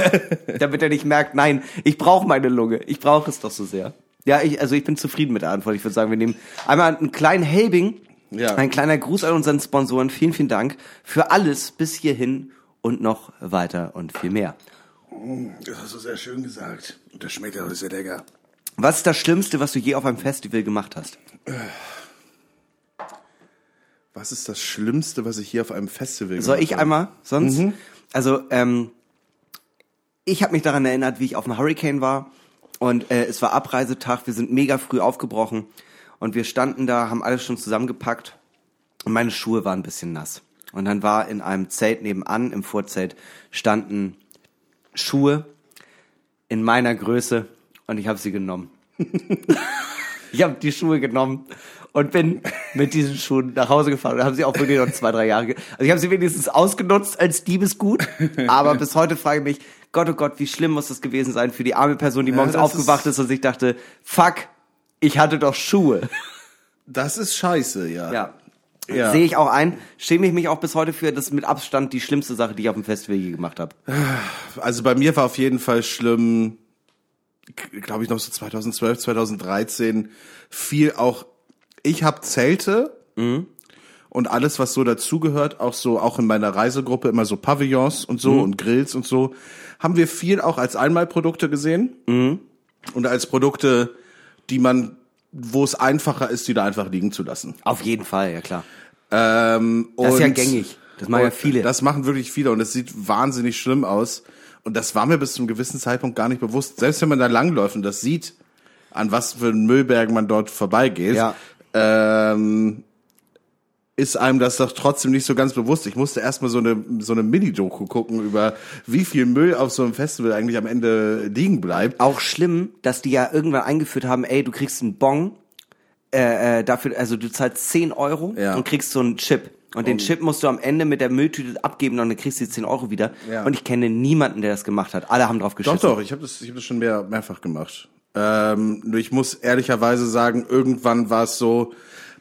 (laughs) Damit er nicht merkt, nein, ich brauche meine Lunge. Ich brauche es doch so sehr. Ja, ich, also ich bin zufrieden mit der Antwort. Ich würde sagen, wir nehmen einmal einen kleinen Helbing. Ja. Ein kleiner Gruß an unseren Sponsoren. Vielen, vielen Dank für alles bis hierhin und noch weiter und viel mehr. Das hast du sehr schön gesagt. Das schmeckt ja sehr lecker. Was ist das Schlimmste, was du je auf einem Festival gemacht hast? Was ist das Schlimmste, was ich hier auf einem Festival Soll gemacht ich habe? einmal sonst? Also, ähm, ich habe mich daran erinnert, wie ich auf dem Hurricane war und äh, es war Abreisetag, wir sind mega früh aufgebrochen und wir standen da, haben alles schon zusammengepackt und meine Schuhe waren ein bisschen nass. Und dann war in einem Zelt nebenan, im Vorzelt, standen Schuhe in meiner Größe und ich habe sie genommen. (laughs) ich habe die Schuhe genommen und bin mit diesen Schuhen nach Hause gefahren. Und haben sie auch wirklich noch zwei, drei Jahre. Also ich habe sie wenigstens ausgenutzt als Diebesgut. Aber bis heute frage ich mich, Gott, oh Gott, wie schlimm muss das gewesen sein für die arme Person, die morgens das aufgewacht ist und sich dachte, fuck, ich hatte doch Schuhe. Das ist scheiße, ja. Ja. Ja. Sehe ich auch ein, schäme ich mich auch bis heute für, das ist mit Abstand die schlimmste Sache, die ich auf dem Festival je gemacht habe. Also bei mir war auf jeden Fall schlimm, glaube ich noch so 2012, 2013, viel auch, ich habe Zelte und alles, was so dazugehört, auch so, auch in meiner Reisegruppe immer so Pavillons und so und Grills und so, haben wir viel auch als Einmalprodukte gesehen und als Produkte, die man, wo es einfacher ist, die da einfach liegen zu lassen. Auf jeden Fall, ja klar. Ähm, Das ist ja gängig. Das machen ja viele. Das machen wirklich viele und es sieht wahnsinnig schlimm aus. Und das war mir bis zum gewissen Zeitpunkt gar nicht bewusst. Selbst wenn man da langläuft und das sieht, an was für einen Müllbergen man dort vorbeigeht, Ja. Ähm, ist einem das doch trotzdem nicht so ganz bewusst. Ich musste erstmal so eine, so eine Mini-Doku gucken über, wie viel Müll auf so einem Festival eigentlich am Ende liegen bleibt. Auch schlimm, dass die ja irgendwann eingeführt haben, ey, du kriegst einen Bon, äh, äh, dafür, also du zahlst 10 Euro Ja. und kriegst so einen Chip. Und den Chip musst du am Ende mit der Mülltüte abgeben und dann kriegst du die 10 Euro wieder. Ja. Und ich kenne niemanden, der das gemacht hat. Alle haben drauf geschissen. Doch, doch, ich habe das, ich hab das schon mehr, mehrfach gemacht. Ähm, nur ich muss ehrlicherweise sagen, irgendwann war es so,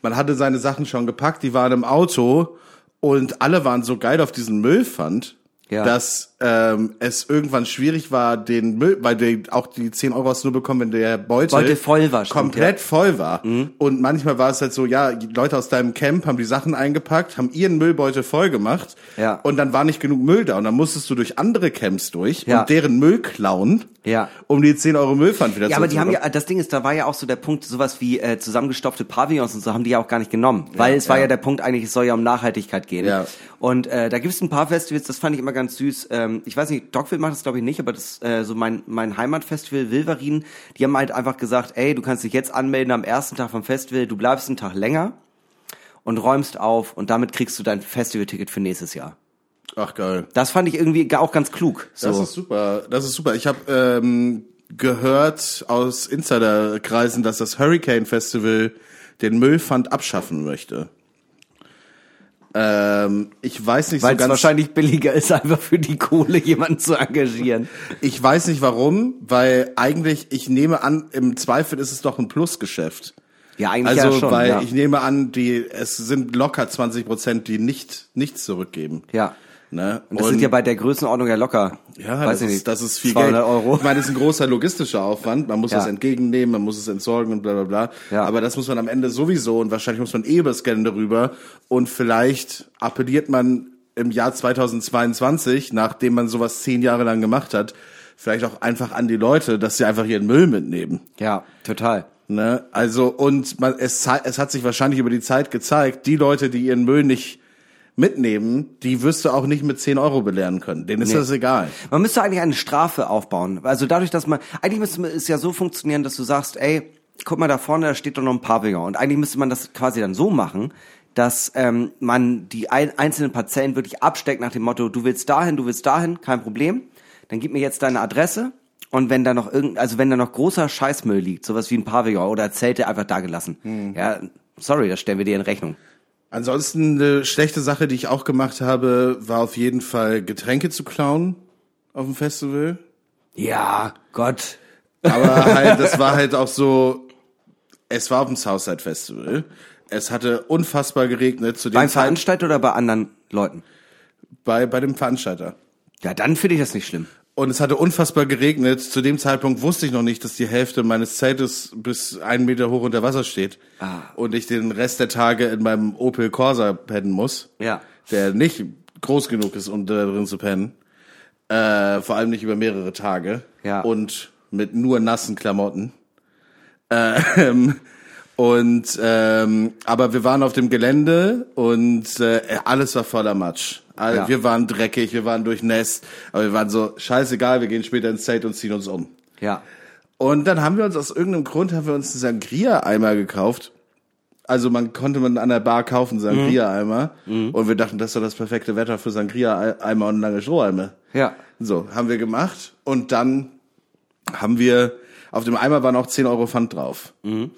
man hatte seine Sachen schon gepackt, die waren im Auto und alle waren so geil auf diesen Müllpfand, Ja. dass ähm, es irgendwann schwierig war, den Müll, weil die, auch die 10 Euro hast du nur bekommen, wenn der Beutel, Beutel voll war, stimmt, komplett ja. voll war. Und manchmal war es halt so, ja, die Leute aus deinem Camp haben die Sachen eingepackt, haben ihren Müllbeutel voll gemacht Ja. und dann war nicht genug Müll da und dann musstest du durch andere Camps durch Ja. und deren Müll klauen, Ja. um die 10 Euro Müllpfand wieder Ja, aber die haben ja, das Ding ist, da war ja auch so der Punkt, sowas wie äh, zusammengestopfte Pavillons und so haben die ja auch gar nicht genommen. Weil es war ja. ja der Punkt eigentlich, es soll ja um Nachhaltigkeit gehen. Ja. Und äh, da gibt es ein paar Festivals, das fand ich immer ganz süß. Ähm, ich weiß nicht, Dogville macht das glaube ich nicht, aber das äh, so mein, mein Heimatfestival Wilverin, die haben halt einfach gesagt, ey, du kannst dich jetzt anmelden am ersten Tag vom Festival, du bleibst einen Tag länger und räumst auf und damit kriegst du dein Festivalticket für nächstes Jahr. Ach geil. Das fand ich irgendwie auch ganz klug. So. Das ist super. Das ist super. Ich habe ähm, gehört aus Insiderkreisen, dass das Hurricane Festival den Müllpfand abschaffen möchte. Ähm, ich weiß nicht weil so es ganz. wahrscheinlich billiger ist, einfach für die Kohle jemanden zu engagieren. Ich weiß nicht warum, weil eigentlich ich nehme an, im Zweifel ist es doch ein Plusgeschäft. Ja, eigentlich Also, ja schon. weil ja. ich nehme an, die es sind locker 20 Prozent, die nicht nichts zurückgeben. ja. Ne? Und das sind ja bei der Größenordnung ja locker. Ja, weiß das, ich ist, nicht, das ist viel 200 Geld. Euro. Ich meine, das ist ein großer logistischer Aufwand. Man muss Ja. das entgegennehmen, man muss es entsorgen und bla bla bla. Ja. Aber das muss man am Ende sowieso und wahrscheinlich muss man eh übers Gelände rüber. Und vielleicht appelliert man im Jahr 2022, nachdem man sowas zehn Jahre lang gemacht hat, vielleicht auch einfach an die Leute, dass sie einfach ihren Müll mitnehmen. Ja, total. Ne? Also, und man, es, es hat sich wahrscheinlich über die Zeit gezeigt, die Leute, die ihren Müll nicht mitnehmen, die wirst du auch nicht mit 10 Euro belehren können. Denen ist Nee. das egal. Man müsste eigentlich eine Strafe aufbauen. Also dadurch, dass man, eigentlich müsste es ja so funktionieren, dass du sagst, ey, guck mal da vorne, da steht doch noch ein Pavillon. Und eigentlich müsste man das quasi dann so machen, dass ähm, man die ein, einzelnen Parzellen wirklich absteckt nach dem Motto, du willst dahin, du willst dahin, kein Problem. Dann gib mir jetzt deine Adresse. Und wenn da noch irgend, also wenn da noch großer Scheißmüll liegt, sowas wie ein Pavillon oder Zelte einfach da gelassen, ja, sorry, das stellen wir dir in Rechnung. Ansonsten eine schlechte Sache, die ich auch gemacht habe, war auf jeden Fall Getränke zu klauen auf dem Festival. Ja, Gott. Aber (laughs) halt, das war halt auch so, es war auf dem Southside Festival. Es hatte unfassbar geregnet zu dem Beim Veranstalter oder bei anderen Leuten? bei, bei dem Veranstalter. Ja, dann finde ich das nicht schlimm. Und es hatte unfassbar geregnet. Zu dem Zeitpunkt wusste ich noch nicht, dass die Hälfte meines Zeltes bis einen Meter hoch unter Wasser steht. Ah. Und ich den Rest der Tage in meinem Opel Corsa pennen muss. Ja. Der nicht groß genug ist, um da drin zu pennen. Äh, vor allem nicht über mehrere Tage. Ja. Und mit nur nassen Klamotten. (laughs) Ähm, und ähm, aber wir waren auf dem Gelände und äh, alles war voller Matsch. All- Ja. Wir waren dreckig, wir waren durchnässt, aber wir waren so scheißegal, wir gehen später ins Zelt und ziehen uns um. Ja. Und dann haben wir uns aus irgendeinem Grund haben wir uns einen Sangria-Eimer gekauft. Also man konnte man an der Bar kaufen Sangria-Eimer und wir dachten, das ist doch das perfekte Wetter für Sangria-Eimer und lange Strohhalme. Ja. So, haben wir gemacht und dann haben wir, auf dem Eimer waren auch 10 Euro Pfand drauf,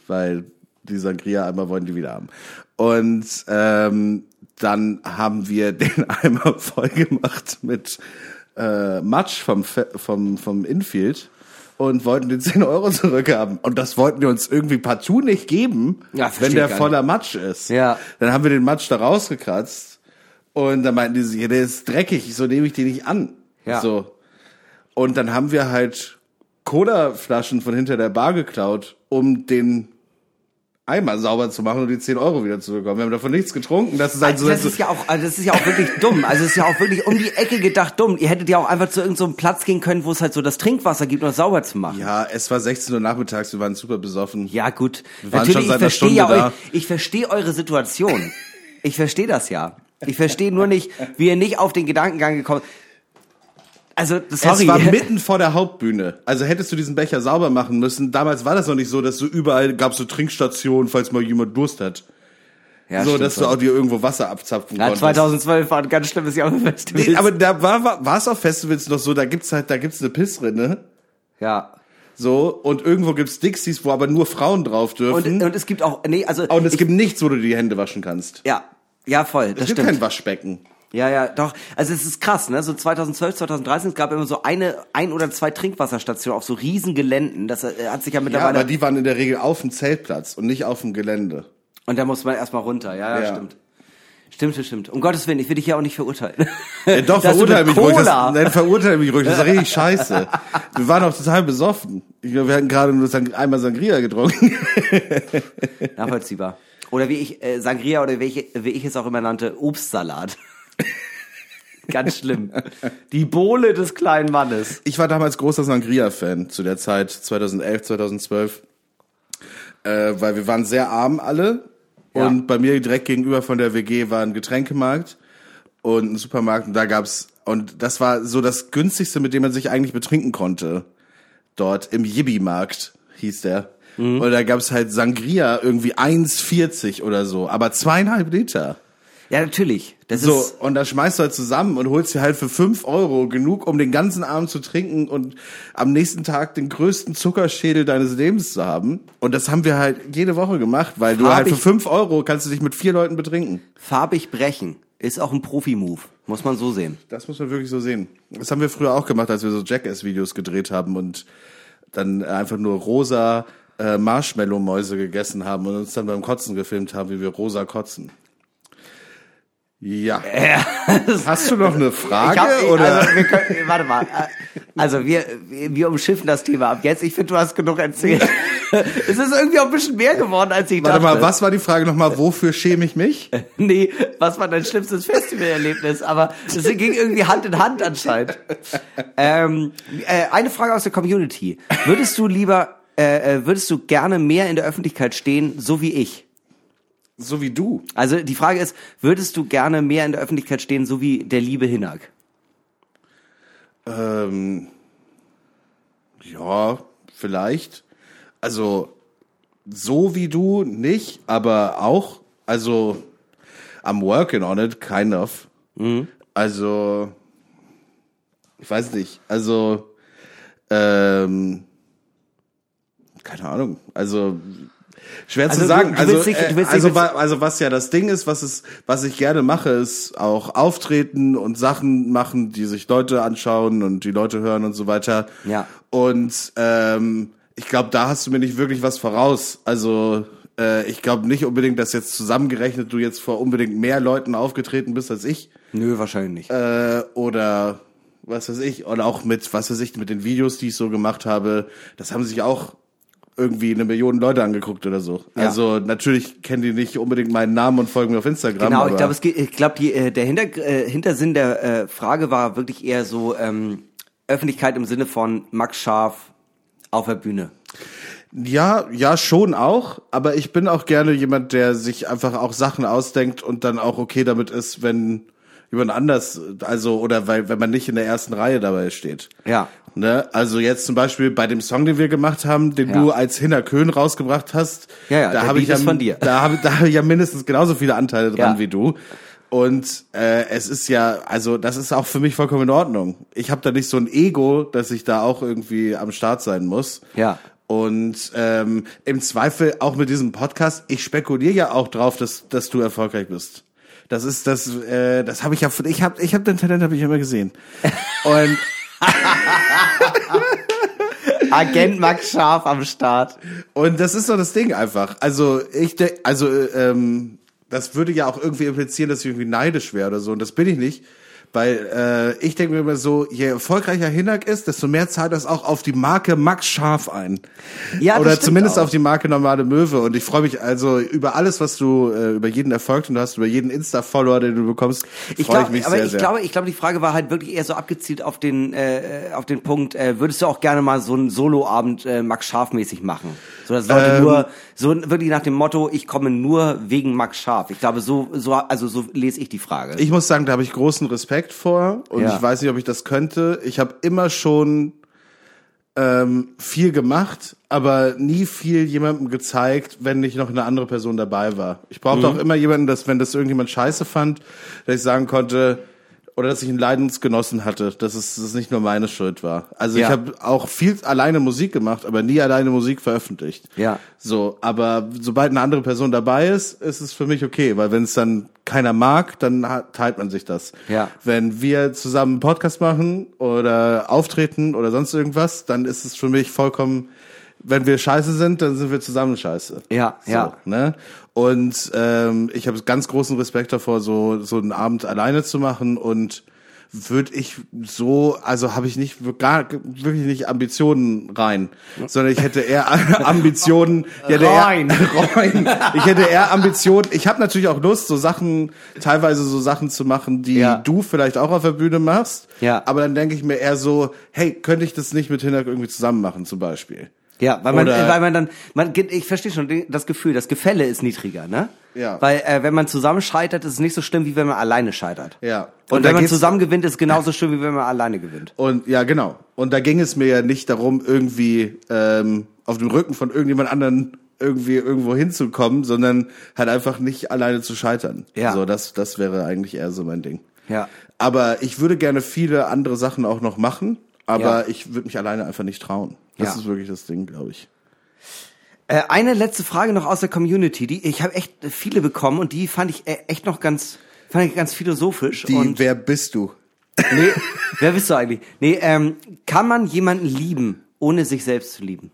weil die Sangria-Eimer wollten die wieder haben. Und ähm, dann haben wir (laughs) den Eimer voll gemacht mit äh, Matsch vom, vom, vom Infield und wollten die 10 Euro zurückhaben. Und das wollten wir uns irgendwie partout nicht geben, Ja, wenn der voller Matsch ist. Ja. Dann haben wir den Matsch da rausgekratzt und dann meinten die sich, der ist dreckig, so nehme ich den nicht an. Ja. So. Und dann haben wir halt Cola-Flaschen von hinter der Bar geklaut, um den Eimer sauber zu machen und die 10 Euro wieder zu bekommen. Wir haben davon nichts getrunken. Das ist halt so, das ist ja auch, also das ist ja auch wirklich dumm. Also es ist ja auch wirklich um die Ecke gedacht dumm. Ihr hättet ja auch einfach zu irgendeinem so Platz gehen können, wo es halt so das Trinkwasser gibt, um das sauber zu machen. ja, es war 16 Uhr nachmittags, wir waren super besoffen. Ja, gut. Wir waren Natürlich, schon ich seit einer verstehe ja Stunde eu, ich verstehe eure Situation. Ich verstehe das ja. Ich verstehe nur nicht, wie ihr nicht auf den Gedankengang gekommen Also, sorry. Es war (laughs) mitten vor der Hauptbühne. Also hättest du diesen Becher sauber machen müssen. Damals war das noch nicht so, dass so überall gab so Trinkstationen, falls mal jemand Durst hat. Ja, so, dass du auch dir irgendwo Wasser abzapfen Ja, konntest. 2012 war ein ganz schlimmes Jahr für Festivals. Nee, aber da war, war, war es auf Festivals noch so, da gibt's halt, da gibt's eine Pissrinne. ja. So, und irgendwo gibt's Dixies, wo aber nur Frauen drauf Und, dürfen. und es gibt auch, nee, also, Und es ich, gibt nichts, wo du die Hände waschen kannst. ja, ja, voll, Es das gibt stimmt. kein Waschbecken. Ja, ja, doch. Also es ist krass, ne? So 2012, 2013, es gab immer so eine, ein oder zwei Trinkwasserstationen auf so riesen Geländen. Das äh, hat sich ja Ja, mittlerweile. aber die waren in der Regel auf dem Zeltplatz und nicht auf dem Gelände. und da muss man erstmal runter. Ja, ja, Ja. stimmt. Stimmt, stimmt. Um Gottes Willen, ich will dich ja auch nicht verurteilen. Ja, doch, verurteile mich ruhig. Das, nein, verurteile mich ruhig. Das ist (laughs) richtig scheiße. Wir waren auch total besoffen. Ich glaube, wir hatten gerade nur Sang einmal Sangria getrunken. Nachvollziehbar. Oder wie ich, äh, Sangria oder wie ich, wie ich es auch immer nannte, Obstsalat. Ganz schlimm. Die Bohle des kleinen Mannes. Ich war damals großer Sangria-Fan zu der Zeit, 2011, 2012. Äh, weil wir waren sehr arm alle. Ja. Und bei mir direkt gegenüber von der WG war ein Getränkemarkt und ein Supermarkt. Und da gab's, und das war so das günstigste, mit dem man sich eigentlich betrinken konnte. Dort im Yibi-Markt hieß der. Mhm. Und da gab's halt Sangria irgendwie 1,40 oder so, aber zweieinhalb Liter. Ja, natürlich. Das So, ist, und da schmeißt du halt zusammen und holst dir halt für fünf Euro genug, um den ganzen Abend zu trinken und am nächsten Tag den größten Zuckerschädel deines Lebens zu haben. Und das haben wir halt jede Woche gemacht, weil du halt für Farbig- fünf Euro kannst du dich mit vier Leuten betrinken. farbig brechen. Ist auch ein Profi-Move. Muss man so sehen. Das muss man wirklich so sehen. Das haben wir früher auch gemacht, als wir so Jackass-Videos gedreht haben und dann einfach nur rosa äh, Marshmallow-Mäuse gegessen haben und uns dann beim Kotzen gefilmt haben, wie wir rosa kotzen. Ja. (laughs) Hast du noch eine Frage? Ich hab, oder? Also, wir können, warte mal. Äh, Also wir, wir umschiffen das Thema ab jetzt. Ich finde, du hast genug erzählt. (laughs) es ist irgendwie auch ein bisschen mehr geworden, als ich Warte dachte. mal, was war die Frage nochmal? Wofür schäme ich mich? Nee, was war dein schlimmstes Festivalerlebnis? Aber das ging irgendwie Hand in Hand anscheinend. Ähm, äh, eine Frage aus der Community. Würdest du lieber, äh, äh, würdest du gerne mehr in der Öffentlichkeit stehen, so wie ich? So wie du. Also die Frage ist, würdest du gerne mehr in der Öffentlichkeit stehen, so wie der liebe Hinak? Ähm, ja, vielleicht. Also, so wie du nicht, aber auch. Also, I'm working on it, kind of. Also, ich weiß nicht. Also, ähm, keine Ahnung. Also, schwer Also zu du- sagen. du also, willst nicht- du äh, also, nicht- wa- also, was ja das Ding ist, was es, was ich gerne mache, ist auch auftreten und Sachen machen, die sich Leute anschauen und die Leute hören und so weiter. Ja. Und ähm, ich glaube, da hast du mir nicht wirklich was voraus. Also äh, ich glaube nicht unbedingt, dass jetzt zusammengerechnet du jetzt vor unbedingt mehr Leuten aufgetreten bist als ich. Nö, wahrscheinlich nicht. Äh, oder was weiß ich. Oder auch mit, was weiß ich, mit den Videos, die ich so gemacht habe. Das haben sich auch irgendwie eine Million Leute angeguckt oder so. Ja. Also natürlich kennen die nicht unbedingt meinen Namen und folgen mir auf Instagram. Genau, ich glaube, ich die, äh, der Hinter, äh, Hintersinn der äh, Frage war wirklich eher so ähm, Öffentlichkeit im Sinne von Max Scharf auf der Bühne. Ja, ja, schon auch. Aber ich bin auch gerne jemand, der sich einfach auch Sachen ausdenkt und dann auch okay damit ist, wenn jemand anders, also, oder weil, wenn man nicht in der ersten Reihe dabei steht. Ja. Ne? Also jetzt zum Beispiel bei dem Song, den wir gemacht haben, den Ja. du als Hinner Köhn rausgebracht hast. Ja, ja, da habe ich ja, ist von dir. Da habe da hab ich ja mindestens genauso viele Anteile dran Ja. wie du. Und äh, es ist ja, also das ist auch für mich vollkommen in Ordnung. Ich habe da nicht so ein Ego, dass ich da auch irgendwie am Start sein muss. Ja. Und ähm, im Zweifel auch mit diesem Podcast, ich spekuliere ja auch drauf, dass, dass du erfolgreich bist. Das ist das, äh, das habe ich ja, ich habe, ich habe dein Talent habe ich immer gesehen. Und (laughs) Agent Max Scharf am Start. Und das ist so das Ding einfach. Also ich denke, also ähm, das würde ja auch irgendwie implizieren, dass ich irgendwie neidisch wäre oder so. Und das bin ich nicht. Weil äh, ich denke mir immer so, je erfolgreicher Hinak ist, desto mehr zahlt das auch auf die Marke Max Scharf ein. Ja, das Oder zumindest auch. auf die Marke Normale Möwe. Und ich freue mich also über alles, was du, äh, über jeden Erfolg, den du hast, über jeden Insta-Follower, den du bekommst, Ich freue ich mich aber sehr, ich sehr. glaube, ich glaube, die Frage war halt wirklich eher so abgezielt auf den äh, auf den Punkt. Äh, würdest du auch gerne mal so einen Soloabend äh, Max Scharf mäßig machen, so dass Leute Ähm. nur so wirklich nach dem Motto, ich komme nur wegen Max Scharf. Ich glaube, so so also so lese ich die Frage. Ich muss sagen, da habe ich großen Respekt vor und Ja. ich weiß nicht, ob ich das könnte. Ich habe immer schon ähm, viel gemacht, aber nie viel jemandem gezeigt, wenn nicht noch eine andere Person dabei war. Ich brauchte auch immer jemanden, dass wenn das irgendjemand scheiße fand, dass ich sagen konnte, oder dass ich einen Leidensgenossen hatte, dass es, dass es nicht nur meine Schuld war. Also Ja. ich habe auch viel alleine Musik gemacht, aber nie alleine Musik veröffentlicht. Ja. So, aber sobald eine andere Person dabei ist, ist es für mich okay, weil wenn es dann keiner mag, dann teilt man sich das. Ja. Wenn wir zusammen einen Podcast machen oder auftreten oder sonst irgendwas, dann ist es für mich vollkommen, wenn wir scheiße sind, dann sind wir zusammen scheiße. Ja, so, ja. Ne? Und ähm, ich habe ganz großen Respekt davor, so so einen Abend alleine zu machen und würde ich so, also habe ich nicht gar wirklich nicht Ambitionen rein, sondern ich hätte eher (laughs) Ambitionen, ich hätte Rein. Eher, (laughs) rein. Ich hätte eher Ambitionen. Ich habe natürlich auch Lust, so Sachen, teilweise so Sachen zu machen, die Ja. du vielleicht auch auf der Bühne machst. Ja. Aber dann denke ich mir eher so, hey, könnte ich das nicht mit Hinak irgendwie zusammen machen, zum Beispiel? Ja, weil man, Oder- weil man dann, man, geht- ich verstehe schon das Gefühl, das Gefälle ist niedriger, ne? Ja. Weil äh, wenn man zusammen scheitert, ist es nicht so schlimm, wie wenn man alleine scheitert. Ja. Und, Und wenn man zusammen gewinnt, ist es genauso schlimm, wie wenn man alleine gewinnt. Und ja, genau. Und da ging es mir ja nicht darum, irgendwie ähm, auf dem Rücken von irgendjemand anderen irgendwie irgendwo hinzukommen, sondern halt einfach nicht alleine zu scheitern. Ja. So, das, das wäre eigentlich eher so mein Ding. Ja. Aber ich würde gerne viele andere Sachen auch noch machen, aber Ja. ich würde mich alleine einfach nicht trauen. Das Ja. ist wirklich das Ding, glaube ich. Äh, eine letzte Frage noch aus der Community, die ich habe echt viele bekommen und die fand ich äh, echt noch ganz, fand ich ganz philosophisch. Die, und wer bist du? nee, wer bist du eigentlich? Nee, ähm, kann man jemanden lieben, ohne sich selbst zu lieben?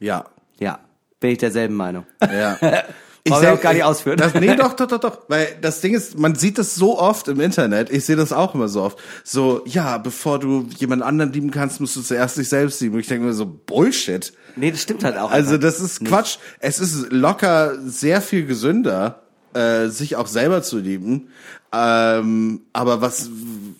Ja. Ja, bin ich derselben Meinung. Ja. (laughs) Wollen wir seh- auch gar nicht ausführen. Das, nee, doch, doch, doch, doch. (laughs) Weil das Ding ist, man sieht das so oft im Internet. Ich sehe das auch immer so oft. So, ja, bevor du jemand anderen lieben kannst, musst du zuerst dich selbst lieben. Und ich denke mir so, Bullshit. Nee, das stimmt halt auch. Also das ist Quatsch. Es ist locker sehr viel gesünder, äh, sich auch selber zu lieben. Ähm, aber was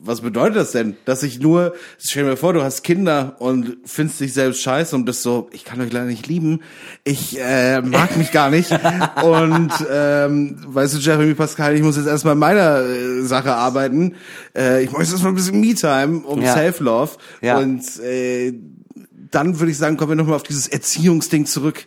was bedeutet das denn? Dass ich nur, stell dir mal vor, du hast Kinder und findest dich selbst scheiße und bist so, ich kann euch leider nicht lieben, ich äh, mag mich gar nicht. (laughs) Und ähm, weißt du, Jeremy Pascal, ich muss jetzt erstmal meiner äh, Sache arbeiten. Äh, ich muss jetzt mal ein bisschen Me-Time um Ja. Self-Love. Ja. Und äh, dann würde ich sagen, kommen wir nochmal auf dieses Erziehungsding zurück.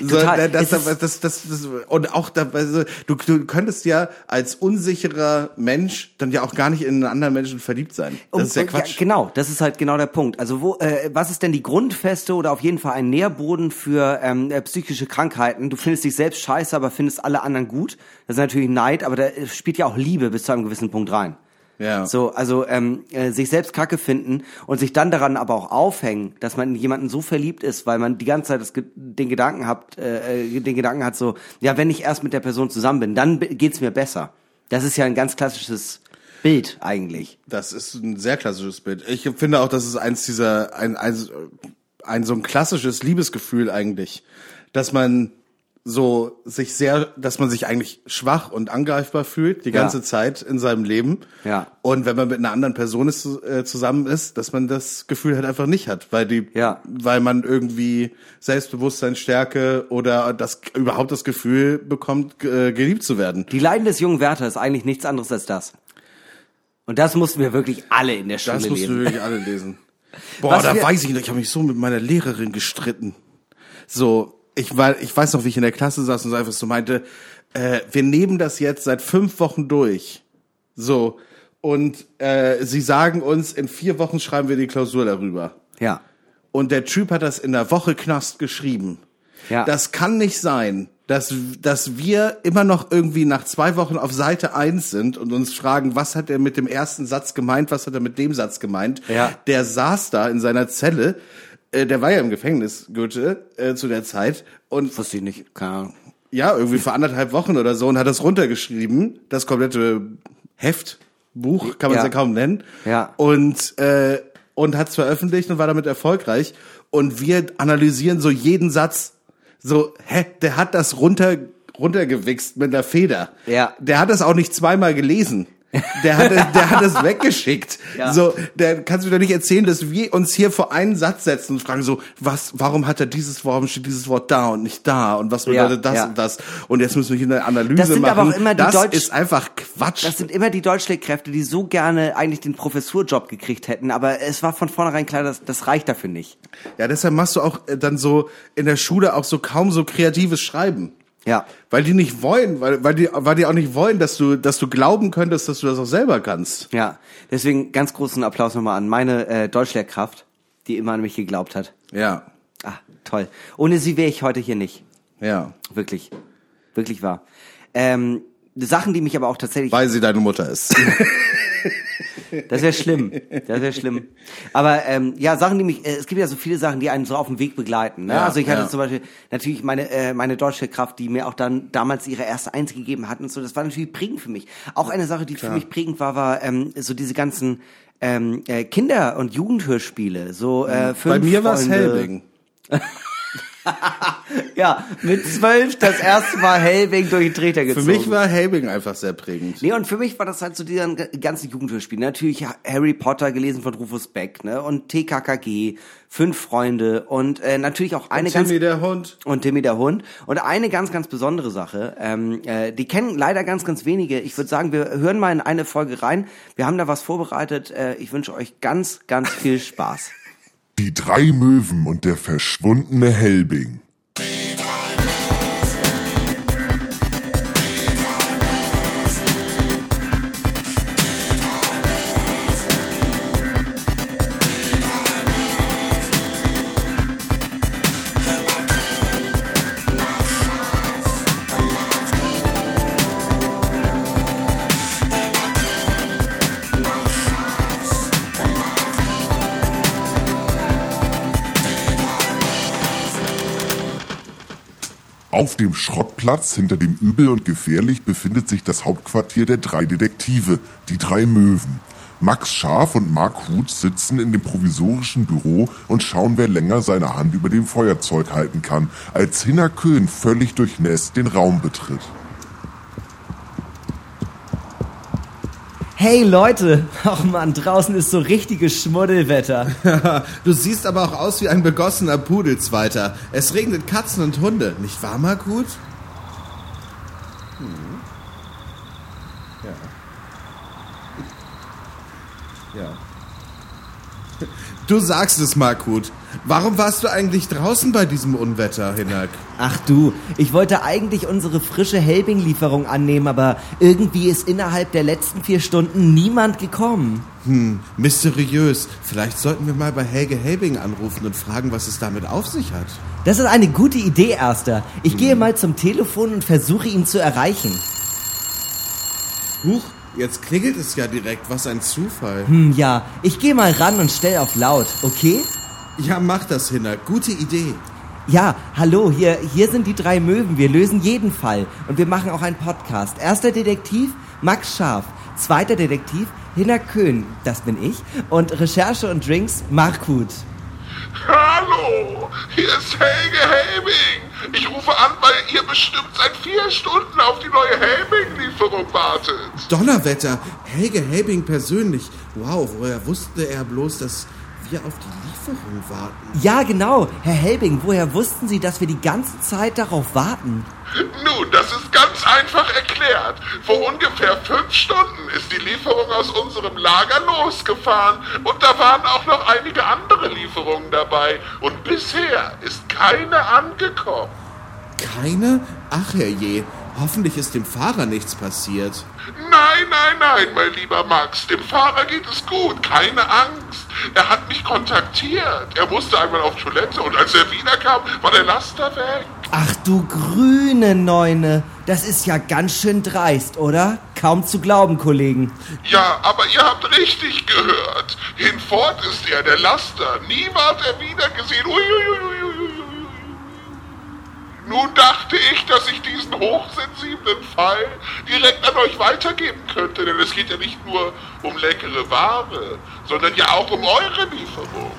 So, Total. Es das, das, das, das, und auch da, also, du, du könntest ja als unsicherer Mensch dann ja auch gar nicht in einen anderen Menschen verliebt sein. Das Und- ist ja Quatsch. genau, das ist halt genau der Punkt. Also wo, äh, was ist denn die Grundfeste oder auf jeden Fall ein Nährboden für ähm, äh, psychische Krankheiten? Du findest dich selbst scheiße, aber findest alle anderen gut. Das ist natürlich Neid, aber da spielt ja auch Liebe bis zu einem gewissen Punkt rein. Ja. So, also ähm, äh, sich selbst Kacke finden und sich dann daran aber auch aufhängen, dass man in jemanden so verliebt ist, weil man die ganze Zeit das, den Gedanken hat, äh, äh, den Gedanken hat so, ja, wenn ich erst mit der Person zusammen bin, dann geht's mir besser. Das ist ja ein ganz klassisches Bild eigentlich. Das ist ein sehr klassisches Bild. Ich finde auch, das ist eins dieser, ein, ein, ein so ein klassisches Liebesgefühl eigentlich, dass man so sich sehr, dass man sich eigentlich schwach und angreifbar fühlt die Ja. ganze Zeit in seinem Leben. Ja. Und wenn man mit einer anderen Person ist, äh, zusammen ist, dass man das Gefühl halt einfach nicht hat, weil die, Ja. weil man irgendwie Selbstbewusstsein, Stärke oder das überhaupt das Gefühl bekommt, äh, geliebt zu werden. Die Leiden des jungen Werther ist eigentlich nichts anderes als das. Und das mussten wir wirklich alle in der Schule Das musst du lesen. wirklich alle lesen. (laughs) Boah, Was da wir- weiß ich noch, ich habe mich so mit meiner Lehrerin gestritten. So, ich war, ich weiß noch, wie ich in der Klasse saß und so einfach so meinte, äh, wir nehmen das jetzt seit fünf Wochen durch. So. Und äh, sie sagen uns, in vier Wochen schreiben wir die Klausur darüber. Ja. Und der Typ hat das in der Woche Knast geschrieben. Ja. Das kann nicht sein, dass, dass wir immer noch irgendwie nach zwei Wochen auf Seite eins sind und uns fragen, was hat er mit dem ersten Satz gemeint, was hat er mit dem Satz gemeint. Ja. Der saß da in seiner Zelle, äh, der war ja im Gefängnis, Goethe, äh, zu der Zeit. Und Wusste ich nicht. Keine Ahnung. ja, irgendwie vor anderthalb Wochen oder so und hat das runtergeschrieben, das komplette Heft, Buch, kann man es Ja. ja kaum nennen. Ja. Und, äh, und hat es veröffentlicht und war damit erfolgreich. Und wir analysieren so jeden Satz. So, hä, der hat das runter, runtergewichst mit der Feder. Ja. Der hat das auch nicht zweimal gelesen. Der hat, es- der hat es (laughs) weggeschickt. Ja. So, der kannst du mir doch nicht erzählen, dass wir uns hier vor einen Satz setzen und fragen so, was, warum hat er dieses Wort, warum steht dieses Wort da und nicht da und was bedeutet Ja, das ja. und das? Und jetzt müssen wir hier eine Analyse Das sind machen. aber auch immer die das Deutsch- ist einfach Quatsch. Das sind immer die Deutschlehrkräfte, die so gerne eigentlich den Professurjob gekriegt hätten, aber es war von vornherein klar, dass das reicht dafür nicht. Ja, deshalb machst du auch äh, dann so in der Schule auch so kaum so kreatives Schreiben. Ja. Weil die nicht wollen, weil, weil die, weil die auch nicht wollen, dass du, dass du glauben könntest, dass du das auch selber kannst. Ja, deswegen ganz großen Applaus nochmal an meine äh, Deutschlehrkraft, die immer an mich geglaubt hat. Ja, Ah, toll. Ohne sie wäre ich heute hier nicht. ja. Wirklich. Wirklich wahr. Ähm, Sachen, die mich aber auch tatsächlich... Weil sie deine Mutter ist. (laughs) Das wäre schlimm. Das wäre schlimm. Aber ähm, ja, Sachen, die mich, äh, es gibt ja so viele Sachen, die einen so auf dem Weg begleiten. Ne? Ja, also ich hatte ja. zum Beispiel natürlich meine äh, meine deutsche Kraft, die mir auch dann damals ihre erste Eins gegeben hat und so. Das war natürlich prägend für mich. Auch eine Sache, die für mich prägend war, war ähm, so diese ganzen ähm, äh, Kinder- und Jugendhörspiele. So äh, fünf Bei mir war es. Helbing. (laughs) (laughs) Ja, mit zwölf das erste Mal Hellwing durch den Treter Für gezogen. mich war Helbing einfach sehr prägend. Nee, und für mich war das halt so dieser ganze Jugendhörspiel. Natürlich Harry Potter gelesen von Rufus Beck, ne? Und TKKG, Fünf Freunde und äh, natürlich auch eine ganz Timmy der Hund. und Timmy der Hund. Und eine ganz, ganz besondere Sache, ähm, äh, die kennen leider ganz, ganz wenige. Ich würde sagen, wir hören mal in eine Folge rein. Wir haben da was vorbereitet. Äh, ich wünsche euch ganz, ganz viel Spaß. Die drei Möwen und der verschwundene Helbing. Auf dem Schrottplatz hinter dem Übel und Gefährlich befindet sich das Hauptquartier der drei Detektive, die drei Möwen. Max Scharf und Mark Huth sitzen in dem provisorischen Büro und schauen, wer länger seine Hand über dem Feuerzeug halten kann, als Hinner Köhn völlig durchnässt den Raum betritt. Hey Leute, (laughs) ach man, draußen ist so richtiges Schmuddelwetter. (laughs) Du siehst aber auch aus wie ein begossener Pudelzweiter. Es regnet Katzen und Hunde, nicht wahr, Markut? Hm. Ja. Ja. Du sagst es, Markut. Warum warst du eigentlich draußen bei diesem Unwetter, Hinak? Ach du, ich wollte eigentlich unsere frische Helbing-Lieferung annehmen, aber irgendwie ist innerhalb der letzten vier Stunden niemand gekommen. Hm, mysteriös. Vielleicht sollten wir mal bei Helge Helbing anrufen und fragen, was es damit auf sich hat. Das ist eine gute Idee, Erster. Ich gehe mal zum Telefon und versuche ihn zu erreichen. Huch, jetzt klingelt es ja direkt. Was ein Zufall. Hm, ja, ich gehe mal ran und stell auf laut, okay? Ja, mach das, Hinak. Gute Idee. Ja, hallo, hier, hier sind die drei Möwen. Wir lösen jeden Fall. Und wir machen auch einen Podcast. Erster Detektiv, Max Scharf. Zweiter Detektiv, Hinner Köhn. Das bin ich. Und Recherche und Drinks, Markut. Hallo, hier ist Helge Helbing. Ich rufe an, weil ihr bestimmt seit vier Stunden auf die neue Helbing-Lieferung wartet. Donnerwetter, Helge Helbing persönlich. Wow, woher wusste er bloß, dass wir auf die Lieferung warten? Ja, genau. Herr Helbing, woher wussten Sie, dass wir die ganze Zeit darauf warten? Nun, das ist ganz einfach erklärt. Vor ungefähr fünf Stunden ist die Lieferung aus unserem Lager losgefahren und da waren auch noch einige andere Lieferungen dabei und bisher ist keine angekommen. Keine? Ach herrje, hoffentlich ist dem Fahrer nichts passiert. Nein, nein, nein, mein lieber Max, dem Fahrer geht es gut, keine Angst. Er hat mich kontaktiert. Er musste einmal auf Toilette und als er wiederkam, war der Laster weg. Ach du grüne Neune. Das ist ja ganz schön dreist, oder? Kaum zu glauben, Kollegen. Ja, aber ihr habt richtig gehört. Hinfort ist er der Laster. Nie ward er wieder gesehen. Nun dachte ich, dass ich diesen hochsensiblen Fall direkt an euch weitergeben könnte, denn es geht ja nicht nur um leckere Ware, sondern ja auch um eure Lieferung.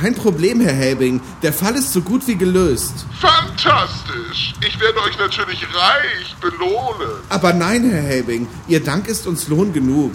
Kein Problem, Herr Helbing. Der Fall ist so gut wie gelöst. Fantastisch! Ich werde euch natürlich reich belohnen. Aber nein, Herr Helbing, Ihr Dank ist uns Lohn genug.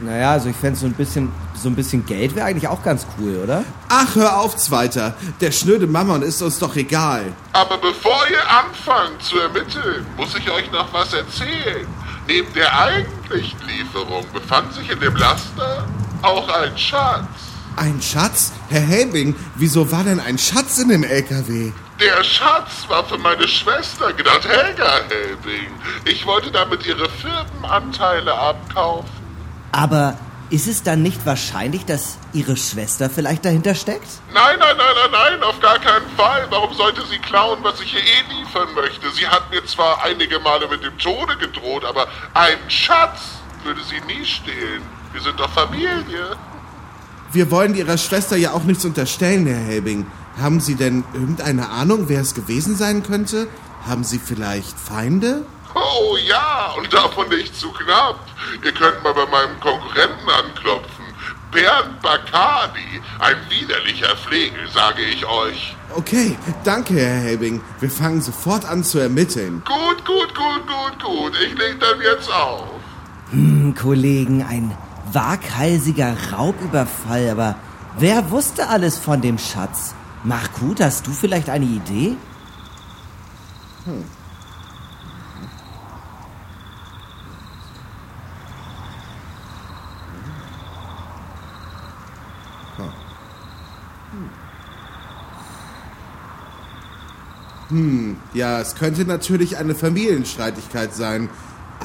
Naja, also ich fände so ein bisschen, so ein bisschen Geld wäre eigentlich auch ganz cool, oder? Ach, hör auf, Zweiter. Der schnöde Mammon ist uns doch egal. Aber bevor ihr anfangt zu ermitteln, muss ich euch noch was erzählen. Neben der eigentlichen Lieferung befand sich in dem Laster auch ein Schatz. Ein Schatz? Herr Helbing, wieso war denn ein Schatz in dem LKW? Der Schatz war für meine Schwester, genannt Helga Helbing. Ich wollte damit ihre Firmenanteile abkaufen. Aber ist es dann nicht wahrscheinlich, dass Ihre Schwester vielleicht dahinter steckt? Nein, nein, nein, nein, nein, auf gar keinen Fall. Warum sollte sie klauen, was ich ihr eh liefern möchte? Sie hat mir zwar einige Male mit dem Tode gedroht, aber einen Schatz würde sie nie stehlen. Wir sind doch Familie. Wir wollen Ihrer Schwester ja auch nichts unterstellen, Herr Helbing. Haben Sie denn irgendeine Ahnung, wer es gewesen sein könnte? Haben Sie vielleicht Feinde? Oh ja, und davon nicht zu knapp. Ihr könnt mal bei meinem Konkurrenten anklopfen. Bernd Bacardi, ein widerlicher Flegel, sage ich euch. Okay, danke, Herr Helbing. Wir fangen sofort an zu ermitteln. Gut, gut, gut, gut, gut. Ich leg dann jetzt auf. Hm, Kollegen, ein waghalsiger Raubüberfall, aber wer wusste alles von dem Schatz? Markut, hast du vielleicht eine Idee? Ja, es könnte natürlich eine Familienstreitigkeit sein.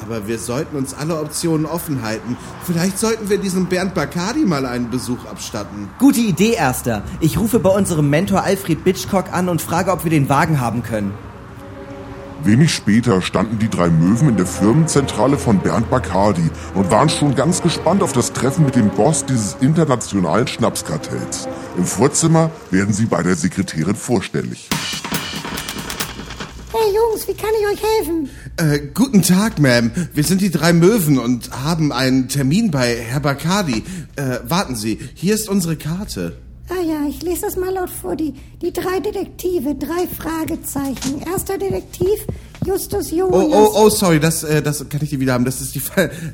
Aber wir sollten uns alle Optionen offen halten. Vielleicht sollten wir diesem Bernd Bacardi mal einen Besuch abstatten. Gute Idee, Erster. Ich rufe bei unserem Mentor Alfred Bitchcock an und frage, ob wir den Wagen haben können. Wenig später standen die drei Möwen in der Firmenzentrale von Bernd Bacardi und waren schon ganz gespannt auf das Treffen mit dem Boss dieses internationalen Schnapskartells. Im Vorzimmer werden sie bei der Sekretärin vorstellig. Hey Jungs, wie kann ich euch helfen? Äh, guten Tag, Ma'am. Wir sind die drei Möwen und haben einen Termin bei Herr Bacardi. Äh, warten Sie, hier ist unsere Karte. Ah ja, ich lese das mal laut vor. Die, die drei Detektive, drei Fragezeichen. Erster Detektiv, Justus Jonas. Oh, oh, oh, sorry, das, äh, das kann ich die wieder haben. Das ist die,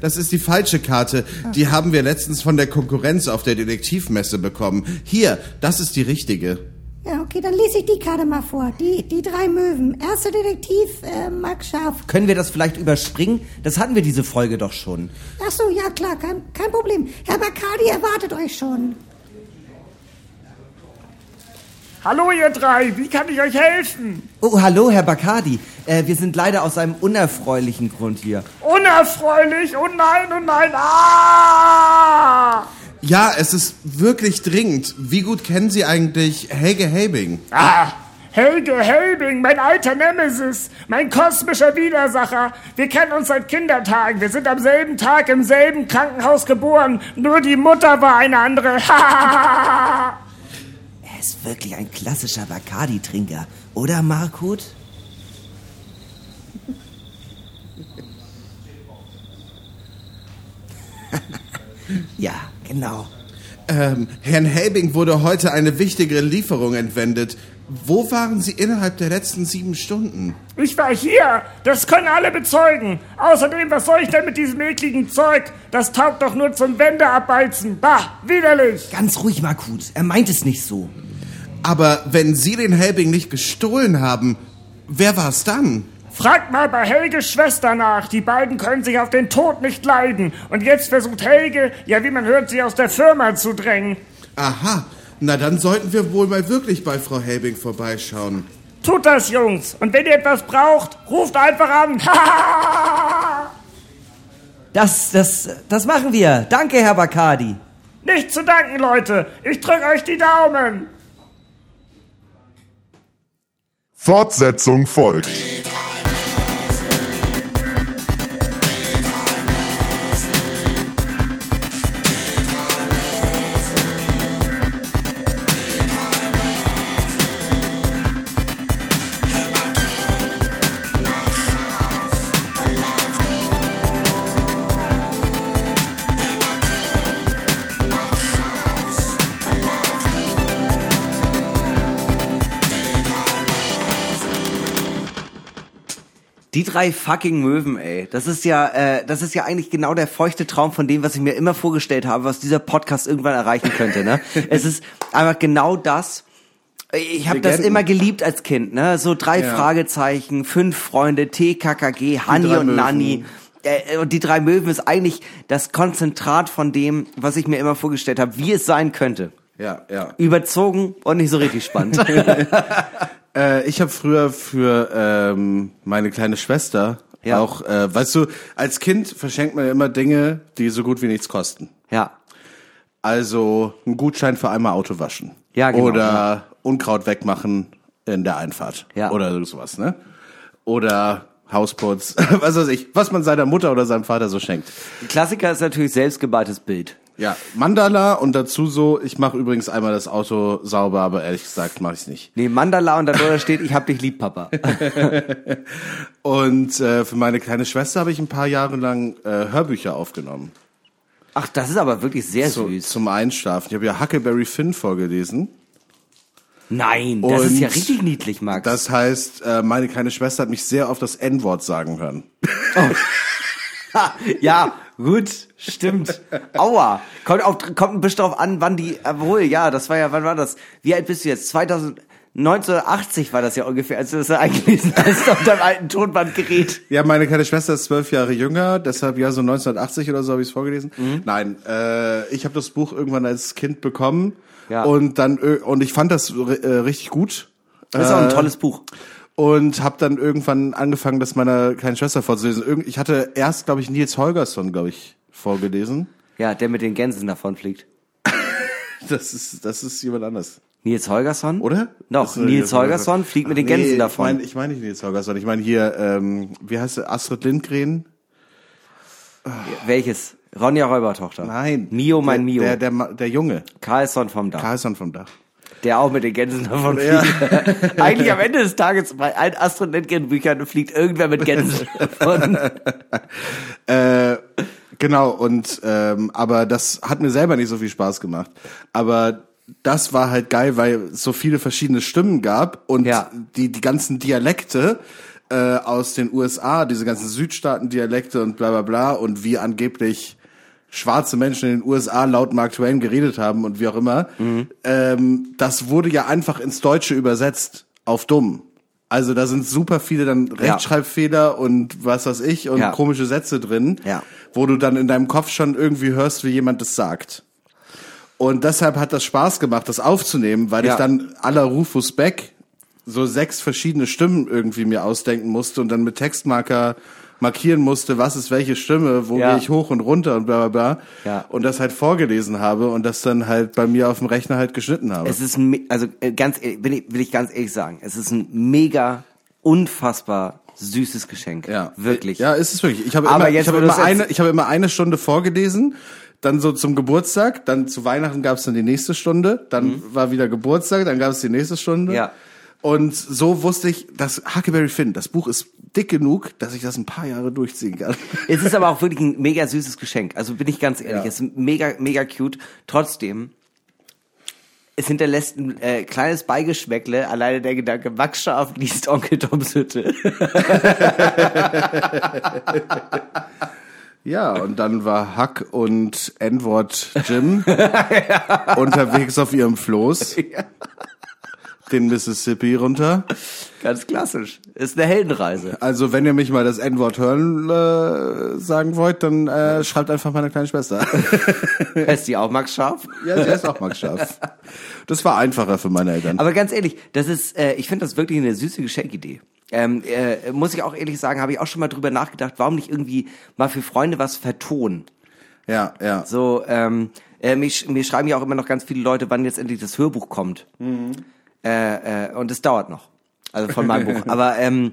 das ist die falsche Karte. Die haben wir letztens von der Konkurrenz auf der Detektivmesse bekommen. Hier, das ist die richtige. Ja, okay, dann lese ich die Karte mal vor. Die, die drei Möwen. Erster Detektiv, äh, Max Scharf. Können wir das vielleicht überspringen? Das hatten wir diese Folge doch schon. Ach so, ja klar, kein, kein Problem. Herr Bacardi erwartet euch schon. Hallo ihr drei, wie kann ich euch helfen? Oh, hallo, Herr Bacardi. Äh, wir sind leider aus einem unerfreulichen Grund hier. Unerfreulich, oh nein, oh nein, ah! Ja, es ist wirklich dringend. Wie gut kennen Sie eigentlich Helge Helbing? Ah, Helge Helbing, mein alter Nemesis, mein kosmischer Widersacher. Wir kennen uns seit Kindertagen. Wir sind am selben Tag im selben Krankenhaus geboren. Nur die Mutter war eine andere. (laughs) Er ist wirklich ein klassischer Bacardi-Trinker, oder Markut? (laughs) ja, genau. Ähm, Herrn Helbing wurde heute eine wichtige Lieferung entwendet. Wo waren Sie innerhalb der letzten sieben Stunden? Ich war hier. Das können alle bezeugen. Außerdem, was soll ich denn mit diesem ekligen Zeug? Das taugt doch nur zum Wände abbeizen. Bah, widerlich. Ganz ruhig, Markut. Er meint es nicht so. Aber wenn Sie den Helbing nicht gestohlen haben, wer war es dann? Fragt mal bei Helges Schwester nach. Die beiden können sich auf den Tod nicht leiden. Und jetzt versucht Helge, ja wie man hört, sie aus der Firma zu drängen. Aha, na dann sollten wir wohl mal wirklich bei Frau Helbing vorbeischauen. Tut das, Jungs. Und wenn ihr etwas braucht, ruft einfach an. (laughs) Das, das, das machen wir. Danke, Herr Bacardi. Nicht zu danken, Leute. Ich drück euch die Daumen. Fortsetzung folgt. Die drei fucking Möwen, ey. Das ist ja, äh, das ist ja eigentlich genau der feuchte Traum von dem, was ich mir immer vorgestellt habe, was dieser Podcast irgendwann erreichen könnte. Ne? (laughs) es ist einfach genau das. Ich habe das immer geliebt als Kind, ne? So drei Ja. Fragezeichen, fünf Freunde, TKKG, Hani drei und Möwen. Nanni. Äh, Und die drei Möwen ist eigentlich das Konzentrat von dem, was ich mir immer vorgestellt habe, wie es sein könnte. Ja, ja. Überzogen und nicht so richtig spannend. (laughs) Äh, ich habe früher für ähm, meine kleine Schwester Ja. auch, äh, weißt du, als Kind verschenkt man ja immer Dinge, die so gut wie nichts kosten. ja. Also ein Gutschein für einmal Auto waschen. Ja, genau, Oder Unkraut wegmachen in der Einfahrt. Ja. Oder sowas, ne? Oder Hausputz, (laughs) was weiß ich, was man seiner Mutter oder seinem Vater so schenkt. Klassiker ist natürlich selbstgeballtes Bild. Ja, Mandala und dazu so, ich mache übrigens einmal das Auto sauber, aber ehrlich gesagt mache ich nicht. Nee, Mandala und darunter steht, ich hab dich lieb, Papa. (laughs) Und äh, für meine kleine Schwester habe ich ein paar Jahre lang äh, Hörbücher aufgenommen. Ach, das ist aber wirklich sehr So, süß. zum Einschlafen. Ich habe ja Huckleberry Finn vorgelesen. Nein, das ist Und ja richtig niedlich, Max. Das heißt, äh, meine kleine Schwester hat mich sehr oft das N-Wort sagen hören. Ha, (laughs) (laughs) ja, gut, stimmt. Aua. Kommt, auf, kommt ein bisschen drauf an, wann die, obwohl, ja, das war ja, wann war das? Wie alt bist du jetzt? 2000, 1980 war das ja ungefähr, als du das da eingelesen hast auf deinem alten Tonbandgerät. Ja, meine kleine Schwester ist zwölf Jahre jünger, deshalb ja so 1980 oder so habe ich es vorgelesen. Mhm. Nein, äh, ich habe das Buch irgendwann als Kind bekommen Ja. und dann ö- und ich fand das äh, richtig gut. Das ist auch ein Äh, tolles Buch. Und habe dann irgendwann angefangen, das meiner kleinen Schwester vorzulesen. Irgend- Ich hatte erst, glaube ich, Nils Holgersson, glaube ich, vorgelesen. Ja, der mit den Gänsen davon fliegt. (laughs) Das ist das ist jemand anders, Nils Holgersson? oder? Doch, Das ist Nils Holgersson (laughs) fliegt mit den Gänsen nee, davon. Ich meine ich mein nicht Nils Holgersson. Ich meine hier, ähm, wie heißt sie? Astrid Lindgren? Welches? Ronja Räubertochter. Nein. Mio, mein Mio. Der, der, der Junge. Carlson vom Dach. Carlson vom Dach. Der auch mit den Gänsen davon Ja. fliegt. (laughs) Eigentlich am Ende des Tages bei allen Astrid Lindgren Büchern fliegt irgendwer mit Gänsen (laughs) davon. Äh, genau, und ähm, aber das hat mir selber nicht so viel Spaß gemacht. Aber das war halt geil, weil es so viele verschiedene Stimmen gab und Ja. die, die ganzen Dialekte äh, aus den USA, diese ganzen Südstaaten-Dialekte und bla bla bla und wie angeblich schwarze Menschen in den USA laut Mark Twain geredet haben und wie auch immer, Mhm. ähm, das wurde ja einfach ins Deutsche übersetzt auf dumm. Also da sind super viele dann Rechtschreibfehler und was weiß ich und Ja. komische Sätze drin, Ja. wo du dann in deinem Kopf schon irgendwie hörst, wie jemand das sagt. Und deshalb hat das Spaß gemacht, das aufzunehmen, weil Ja. ich dann aller Rufus Beck so sechs verschiedene Stimmen irgendwie mir ausdenken musste und dann mit Textmarker markieren musste, was ist welche Stimme, wo Ja. gehe ich hoch und runter und bla bla bla. Ja. Und das halt vorgelesen habe und das dann halt bei mir auf dem Rechner halt geschnitten habe. Es ist, ein also äh, ganz ehrlich, will ich, will ich ganz ehrlich sagen, es ist ein mega, unfassbar süßes Geschenk. Ja, Wirklich. Ja, ist es wirklich. Ich habe immer, jetzt, ich habe immer eine, ich habe immer eine Stunde vorgelesen, dann so zum Geburtstag, dann zu Weihnachten gab es dann die nächste Stunde, dann war wieder Geburtstag, dann gab es die nächste Stunde. Mhm. Ja. Und so wusste ich, dass Huckleberry Finn, das Buch ist dick genug, dass ich das ein paar Jahre durchziehen kann. Es ist aber auch wirklich ein mega süßes Geschenk. Also bin ich ganz ehrlich, Ja. es ist mega, mega cute. Trotzdem, es hinterlässt ein äh, kleines Beigeschmäckle, alleine der Gedanke, Max Scharf liest Onkel Toms Hütte. (laughs) Ja, und dann war Huck und N-Wort Jim (laughs) unterwegs auf ihrem Floß. Den Mississippi runter. Ganz klassisch. Ist eine Heldenreise. Also wenn ihr mich mal das N-Wort hören äh, sagen wollt, dann äh, schreibt einfach meine kleine Schwester. (laughs) Heißt die auch Max Scharf? ja, sie ist auch Max Scharf. Das war einfacher für meine Eltern. Aber ganz ehrlich, das ist, äh, ich finde das wirklich eine süße Geschenkidee. Ähm, äh, muss ich auch ehrlich sagen, habe ich auch schon mal drüber nachgedacht, warum nicht irgendwie mal für Freunde was vertonen. ja, ja. So, ähm, äh, mir, mir schreiben ja auch immer noch ganz viele Leute, wann jetzt endlich das Hörbuch kommt. Äh, äh, und es dauert noch. Also von meinem Buch. Aber ähm,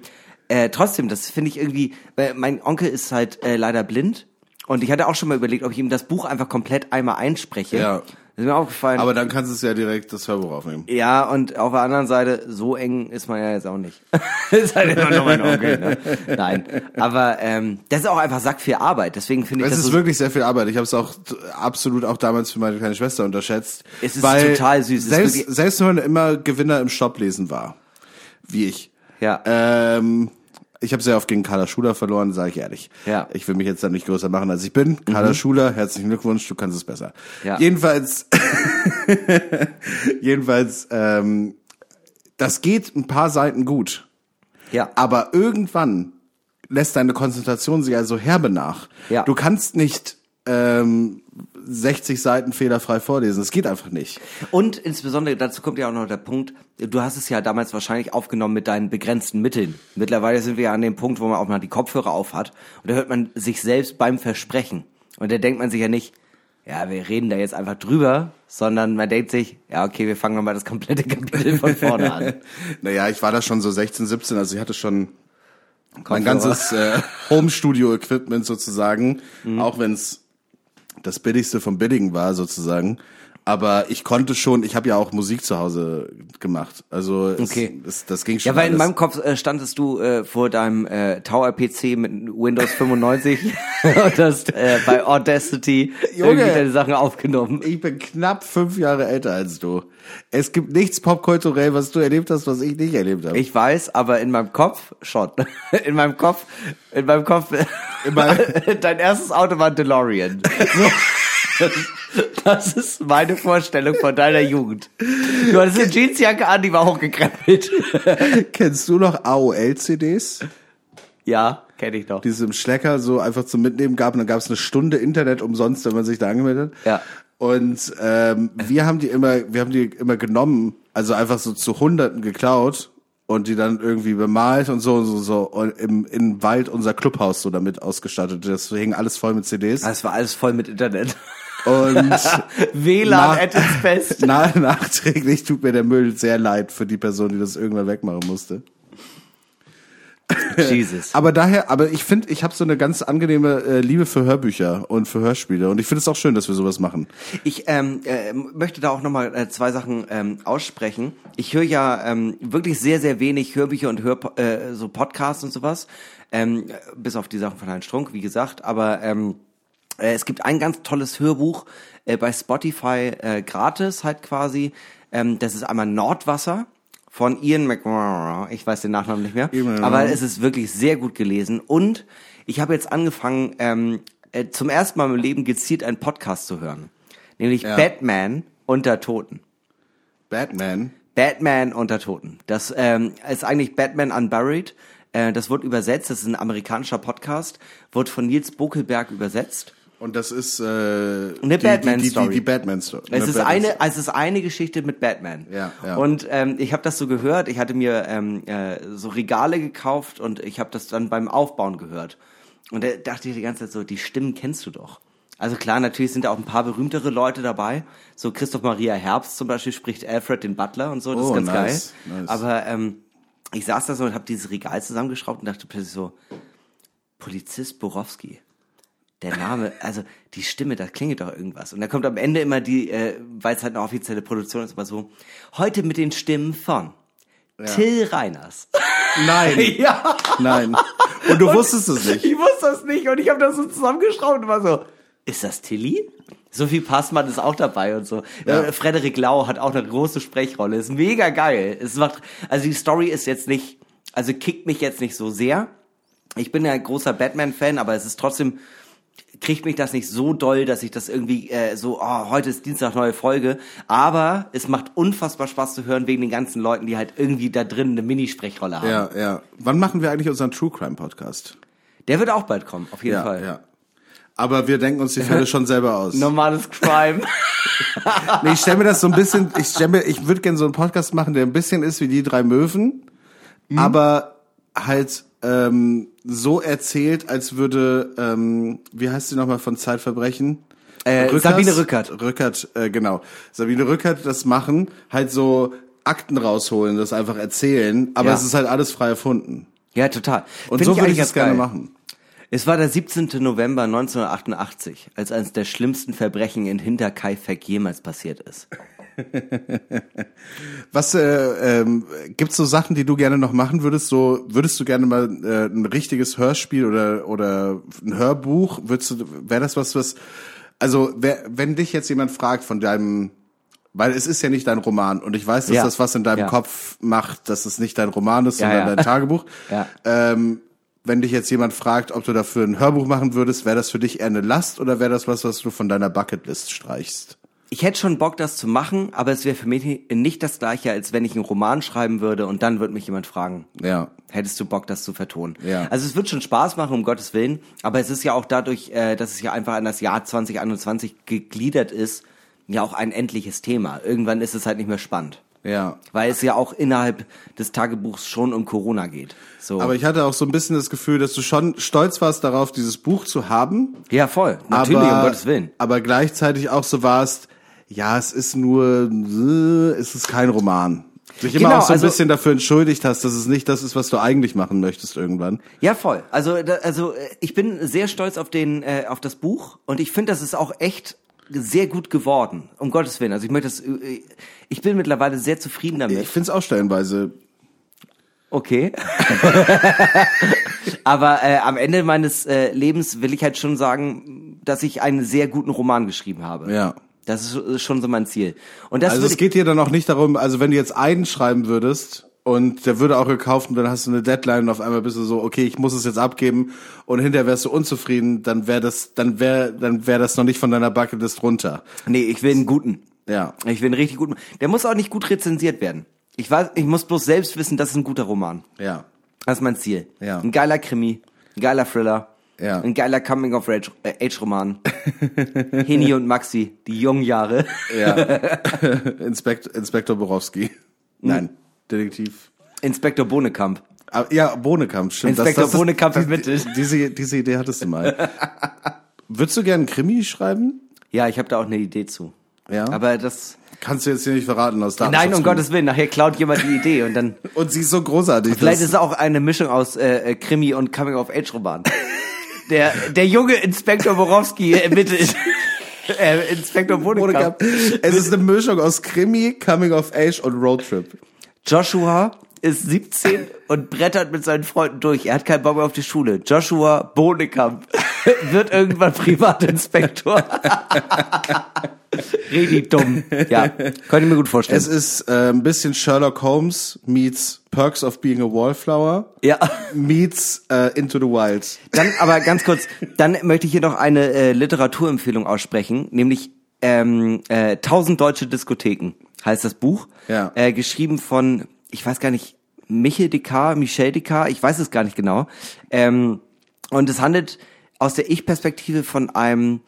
äh, trotzdem, das finde ich irgendwie, weil mein Onkel ist halt äh, leider blind. Und ich hatte auch schon mal überlegt, ob ich ihm das Buch einfach komplett einmal einspreche. Ja. Das ist mir aufgefallen. Aber dann kannst du es ja direkt das Hörbuch aufnehmen. Ja, und auf der anderen Seite, so eng ist man ja jetzt auch nicht. (laughs) ist halt immer nur mein Onkel, ne? Nein. Aber ähm, das ist auch einfach Sack viel Arbeit. Deswegen finde ich Es das ist so, wirklich sehr viel Arbeit. Ich habe es auch absolut auch damals für meine kleine Schwester unterschätzt. Es ist total süß. Es Selbst, selbst wenn man immer Gewinner im Shop lesen war, wie ich, Ja. ähm, Ich habe sehr oft gegen Carla Schuler verloren, sage ich ehrlich. Ja. Ich will mich jetzt dann nicht größer machen, als ich bin. Carla Schuler, herzlichen Glückwunsch, du kannst es besser. Ja. Jedenfalls, (laughs) jedenfalls, ähm, das geht ein paar Seiten gut. Ja. Aber irgendwann lässt deine Konzentration sich also herbe nach. Ja. Du kannst nicht ähm, 60 Seiten fehlerfrei vorlesen. Das geht einfach nicht. Und insbesondere, dazu kommt ja auch noch der Punkt, du hast es ja damals wahrscheinlich aufgenommen mit deinen begrenzten Mitteln. Mittlerweile sind wir ja an dem Punkt, wo man auch mal die Kopfhörer auf hat und da hört man sich selbst beim Versprechen. Und da denkt man sich ja nicht, ja, wir reden da jetzt einfach drüber, sondern man denkt sich, ja, okay, wir fangen nochmal das komplette (laughs) Kapitel von vorne an. (laughs) Naja, ich war da schon so 16, 17, also ich hatte schon mein Kopfhörer. ganzes äh, Home-Studio-Equipment sozusagen, auch wenn es das billigste vom Billigen war sozusagen. Aber ich konnte schon, ich habe ja auch Musik zu Hause gemacht. Also es, Okay. das, das ging schon Ja, weil in alles. meinem Kopf äh, standest du äh, vor deinem äh, Tower-PC mit Windows 95 (laughs) (laughs) und hast äh, bei Audacity Junge. irgendwie deine Sachen aufgenommen. Ich bin knapp fünf Jahre älter als du. Es gibt nichts popkulturell, was du erlebt hast, was ich nicht erlebt habe. Ich weiß, aber in meinem Kopf schon. (laughs) In meinem Kopf, in meinem Kopf, dein erstes Auto war ein DeLorean. So. Das ist meine Vorstellung von deiner Jugend. Du hattest eine Jeansjacke an, die war hochgekrempelt. Kennst du noch AOL-CDs? Ja, kenne ich noch. Die es im Schlecker so einfach zum Mitnehmen gab und dann gab es eine Stunde Internet umsonst, wenn man sich da angemeldet hat. Ja. Und ähm, wir haben die immer, wir haben die immer genommen, also einfach so zu Hunderten geklaut und die dann irgendwie bemalt und so und so so und im, im Wald unser Clubhaus so damit ausgestattet. Das hing alles voll mit CDs. Das war alles voll mit Internet. Und WLAN Nach- at its best. (laughs) na, nachträglich tut mir der Müll sehr leid für die Person, die das irgendwann wegmachen musste. (laughs) Jesus. (laughs) Aber daher, aber ich finde, ich habe so eine ganz angenehme äh, Liebe für Hörbücher und für Hörspiele und ich finde es auch schön, dass wir sowas machen. Ich ähm, äh, möchte da auch nochmal äh, zwei Sachen ähm, aussprechen. Ich höre ja ähm, wirklich sehr, sehr wenig Hörbücher und Hör äh, so Podcasts und sowas. Ähm, bis auf die Sachen von Herrn Strunk, wie gesagt. Aber ähm, äh, es gibt ein ganz tolles Hörbuch äh, bei Spotify äh, gratis halt quasi. Ähm, das ist einmal Nordwasser von Ian McGraw. Ich weiß den Nachnamen nicht mehr. Aber es ist wirklich sehr gut gelesen. Und ich habe jetzt angefangen, ähm, äh, zum ersten Mal im Leben gezielt einen Podcast zu hören. Nämlich Ja. Batman unter Toten. Batman. Batman unter Toten. Das ähm, ist eigentlich Batman Unburied. Äh, das wird übersetzt, das ist ein amerikanischer Podcast, wird von Nils Bokelberg übersetzt. Und das ist äh, Eine die, die, die, Batman-Story. Die, die Batman-Story. Es ist eine, es ist eine Geschichte mit Batman. Ja, ja. Und ähm, ich habe das so gehört. Ich hatte mir ähm, äh, so Regale gekauft und ich habe das dann beim Aufbauen gehört. Und da dachte ich die ganze Zeit so, die Stimmen kennst du doch. Also klar, natürlich sind da auch ein paar berühmtere Leute dabei. So Christoph Maria Herbst zum Beispiel spricht Alfred den Butler und so. Das Oh, ist ganz nice, geil. nice. Aber ähm, ich saß da so und habe dieses Regal zusammengeschraubt und dachte plötzlich so, Polizist Borowski der Name, also die Stimme, da klingelt doch irgendwas. Und da kommt am Ende immer die, äh, weil es halt eine offizielle Produktion ist, immer so, heute mit den Stimmen von Till Reiners. Nein, (laughs) ja, nein. Und du wusstest es nicht. ich wusste das nicht und ich habe das so zusammengeschraubt und war so, ist das Tilly? Sophie Passmann ist auch dabei und so. Ja. Äh, Frederik Lau hat auch eine große Sprechrolle. Ist mega geil. Es macht, also die Story ist jetzt nicht, also kickt mich jetzt nicht so sehr. Ich bin ja ein großer Batman-Fan, aber es ist trotzdem, kriegt mich das nicht so doll, dass ich das irgendwie äh, so, oh, heute ist Dienstag neue Folge. Aber es macht unfassbar Spaß zu hören wegen den ganzen Leuten, die halt irgendwie da drin eine Minisprechrolle haben. Ja, ja. Wann machen wir eigentlich unseren True Crime Podcast? Der wird auch bald kommen, auf jeden Ja, Fall. ja. Aber wir denken uns die Fälle schon selber aus. (laughs) Normales Crime. (laughs) Nee, ich stelle mir das so ein bisschen, ich stell mir, ich würde gerne so einen Podcast machen, der ein bisschen ist wie die drei Möwen, Mhm. aber halt ähm, so erzählt, als würde, ähm, wie heißt sie nochmal von Zeitverbrechen? Äh, Sabine Rückert. Rückert, äh, genau. Sabine Rückert das machen, halt so Akten rausholen, das einfach erzählen, aber Ja. es ist halt alles frei erfunden. Ja, total. Und Find so würde eigentlich ich das ganz gerne machen. Es war der 17. November 1988, als eines der schlimmsten Verbrechen in Hinterkaifeck jemals passiert ist. (laughs) Was äh, ähm, gibt's so Sachen, die du gerne noch machen würdest? So würdest du gerne mal äh, ein richtiges Hörspiel oder oder ein Hörbuch? Würdest du wäre das was was also wer, wenn dich jetzt jemand fragt von deinem weil es ist ja nicht dein Roman und ich weiß, dass Ja. das was in deinem Ja. Kopf macht, dass es nicht dein Roman ist, sondern ja. dein Tagebuch. (laughs) Ähm, wenn dich jetzt jemand fragt, ob du dafür ein Hörbuch machen würdest, wäre das für dich eher eine Last oder wäre das was, was du von deiner Bucketlist streichst? Ich hätte schon Bock, das zu machen, aber es wäre für mich nicht das gleiche, als wenn ich einen Roman schreiben würde und dann würde mich jemand fragen, Ja. hättest du Bock, das zu vertonen? Ja. Also es wird schon Spaß machen, um Gottes Willen, aber es ist ja auch dadurch, äh, dass es ja einfach an das Jahr 2021 gegliedert ist, ja auch ein endliches Thema. Irgendwann ist es halt nicht mehr spannend. Ja. Weil es ja auch innerhalb des Tagebuchs schon um Corona geht. So. Aber ich hatte auch so ein bisschen das Gefühl, dass du schon stolz warst darauf, dieses Buch zu haben. ja, voll. Natürlich, aber, um Gottes Willen. Aber gleichzeitig auch so warst, ja, es ist nur, äh, es ist kein Roman. Dich immer Genau, auch so ein also- bisschen dafür entschuldigt hast, dass es nicht das ist, was du eigentlich machen möchtest irgendwann. Ja, voll. Also, da, also äh, ich bin sehr stolz auf den, äh, auf das Buch und ich finde, das ist auch echt sehr gut geworden. Um Gottes Willen. Also ich möchte das, äh, ich bin mittlerweile sehr zufrieden damit. Ich find's auch stellenweise. Okay. (laughs) Aber äh, am Ende meines äh, Lebens will ich halt schon sagen, dass ich einen sehr guten Roman geschrieben habe. Ja. Das ist schon so mein Ziel. Und das Also es geht dir dann auch nicht darum, also wenn du jetzt einen schreiben würdest und der würde auch gekauft und dann hast du eine Deadline und auf einmal bist du so, okay, ich muss es jetzt abgeben und hinterher wärst du unzufrieden, dann wäre das, dann wäre, dann wäre das noch nicht von deiner Bucketlist runter. nee, ich will einen guten. Ja. Ich will einen richtig guten. Der muss auch nicht gut rezensiert werden. Ich weiß, ich muss bloß selbst wissen, das ist ein guter Roman. Ja. Das ist mein Ziel. Ja. Ein geiler Krimi, ein geiler Thriller, Ja. ein geiler Coming of Age, äh. Heni (laughs) und Maxi, die jungen Jahre. Ja. (laughs) Inspekt, Inspektor Borowski. Nein, Detektiv. Inspektor Bohnekamp. Ah, Ja, Bohnekamp, stimmt. Inspektor ist- Bohnekamp die- ermittelt. die- Diese, diese Idee hattest du mal. (laughs) Würdest du gerne einen Krimi schreiben? Ja, ich habe da auch eine Idee zu. Ja. Aber das. Kannst du jetzt hier nicht verraten aus Nein, um. Gottes Willen, nachher klaut jemand die Idee und dann. Und sie ist so großartig. Vielleicht das- ist es auch eine Mischung aus äh, äh, Krimi und Coming of Age Roman. Der, der junge Inspektor Borowski ermittelt. äh, (laughs) Inspektor. Bohnekamp. Es ist eine Mischung aus Krimi, Coming of Age und Roadtrip. Joshua ist 17 und brettert mit seinen Freunden durch. Er hat keinen Bock mehr auf die Schule. Joshua Bohnekamp (laughs) wird irgendwann Privatinspektor. (laughs) Richtig dumm. Ja, könnte ich mir gut vorstellen. Es ist äh, ein bisschen Sherlock Holmes meets Perks of Being a Wallflower ja. meets äh, Into the Wild. Dann aber ganz kurz, dann möchte ich hier noch eine äh, Literaturempfehlung aussprechen, nämlich ähm, äh, 1000 deutsche Diskotheken heißt das Buch. Ja. Äh, geschrieben von, ich weiß gar nicht, Michel Descartes, Michel Descartes, ich weiß es gar nicht genau. Ähm, und es handelt aus der Ich-Perspektive von einem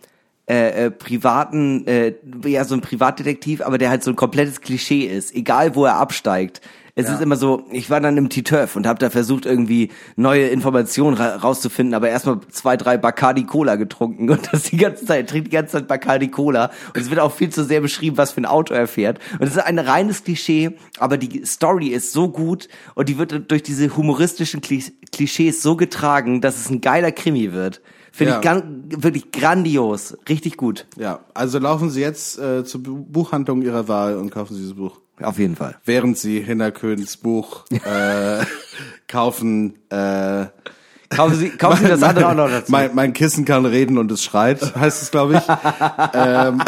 äh, äh, privaten, äh, ja so ein Privatdetektiv, aber der halt so ein komplettes Klischee ist, egal wo er absteigt. Es ist immer so, ich war dann im T-Turf und habe da versucht irgendwie neue Informationen ra rauszufinden, aber erstmal zwei, drei Bacardi Cola getrunken (laughs) und das die ganze Zeit, trinkt die ganze Zeit Bacardi Cola und es wird auch viel zu sehr beschrieben, was für ein Auto er fährt. Und es ist ein reines Klischee, aber die Story ist so gut und die wird durch diese humoristischen Kli- Klischees so getragen, dass es ein geiler Krimi wird. Finde Ja. ich gan wirklich grandios, richtig gut. Ja, also laufen Sie jetzt äh, zur Bu- Buchhandlung Ihrer Wahl und kaufen Sie dieses Buch. Auf jeden Fall. Während Sie Hinner Köhns Buch äh, (laughs) kaufen. Äh, Kaufen Sie, kaufen Sie das andere auch noch dazu. Mein, mein Kissen kann reden und es schreit, heißt es, glaube ich. (laughs) ähm, (laughs)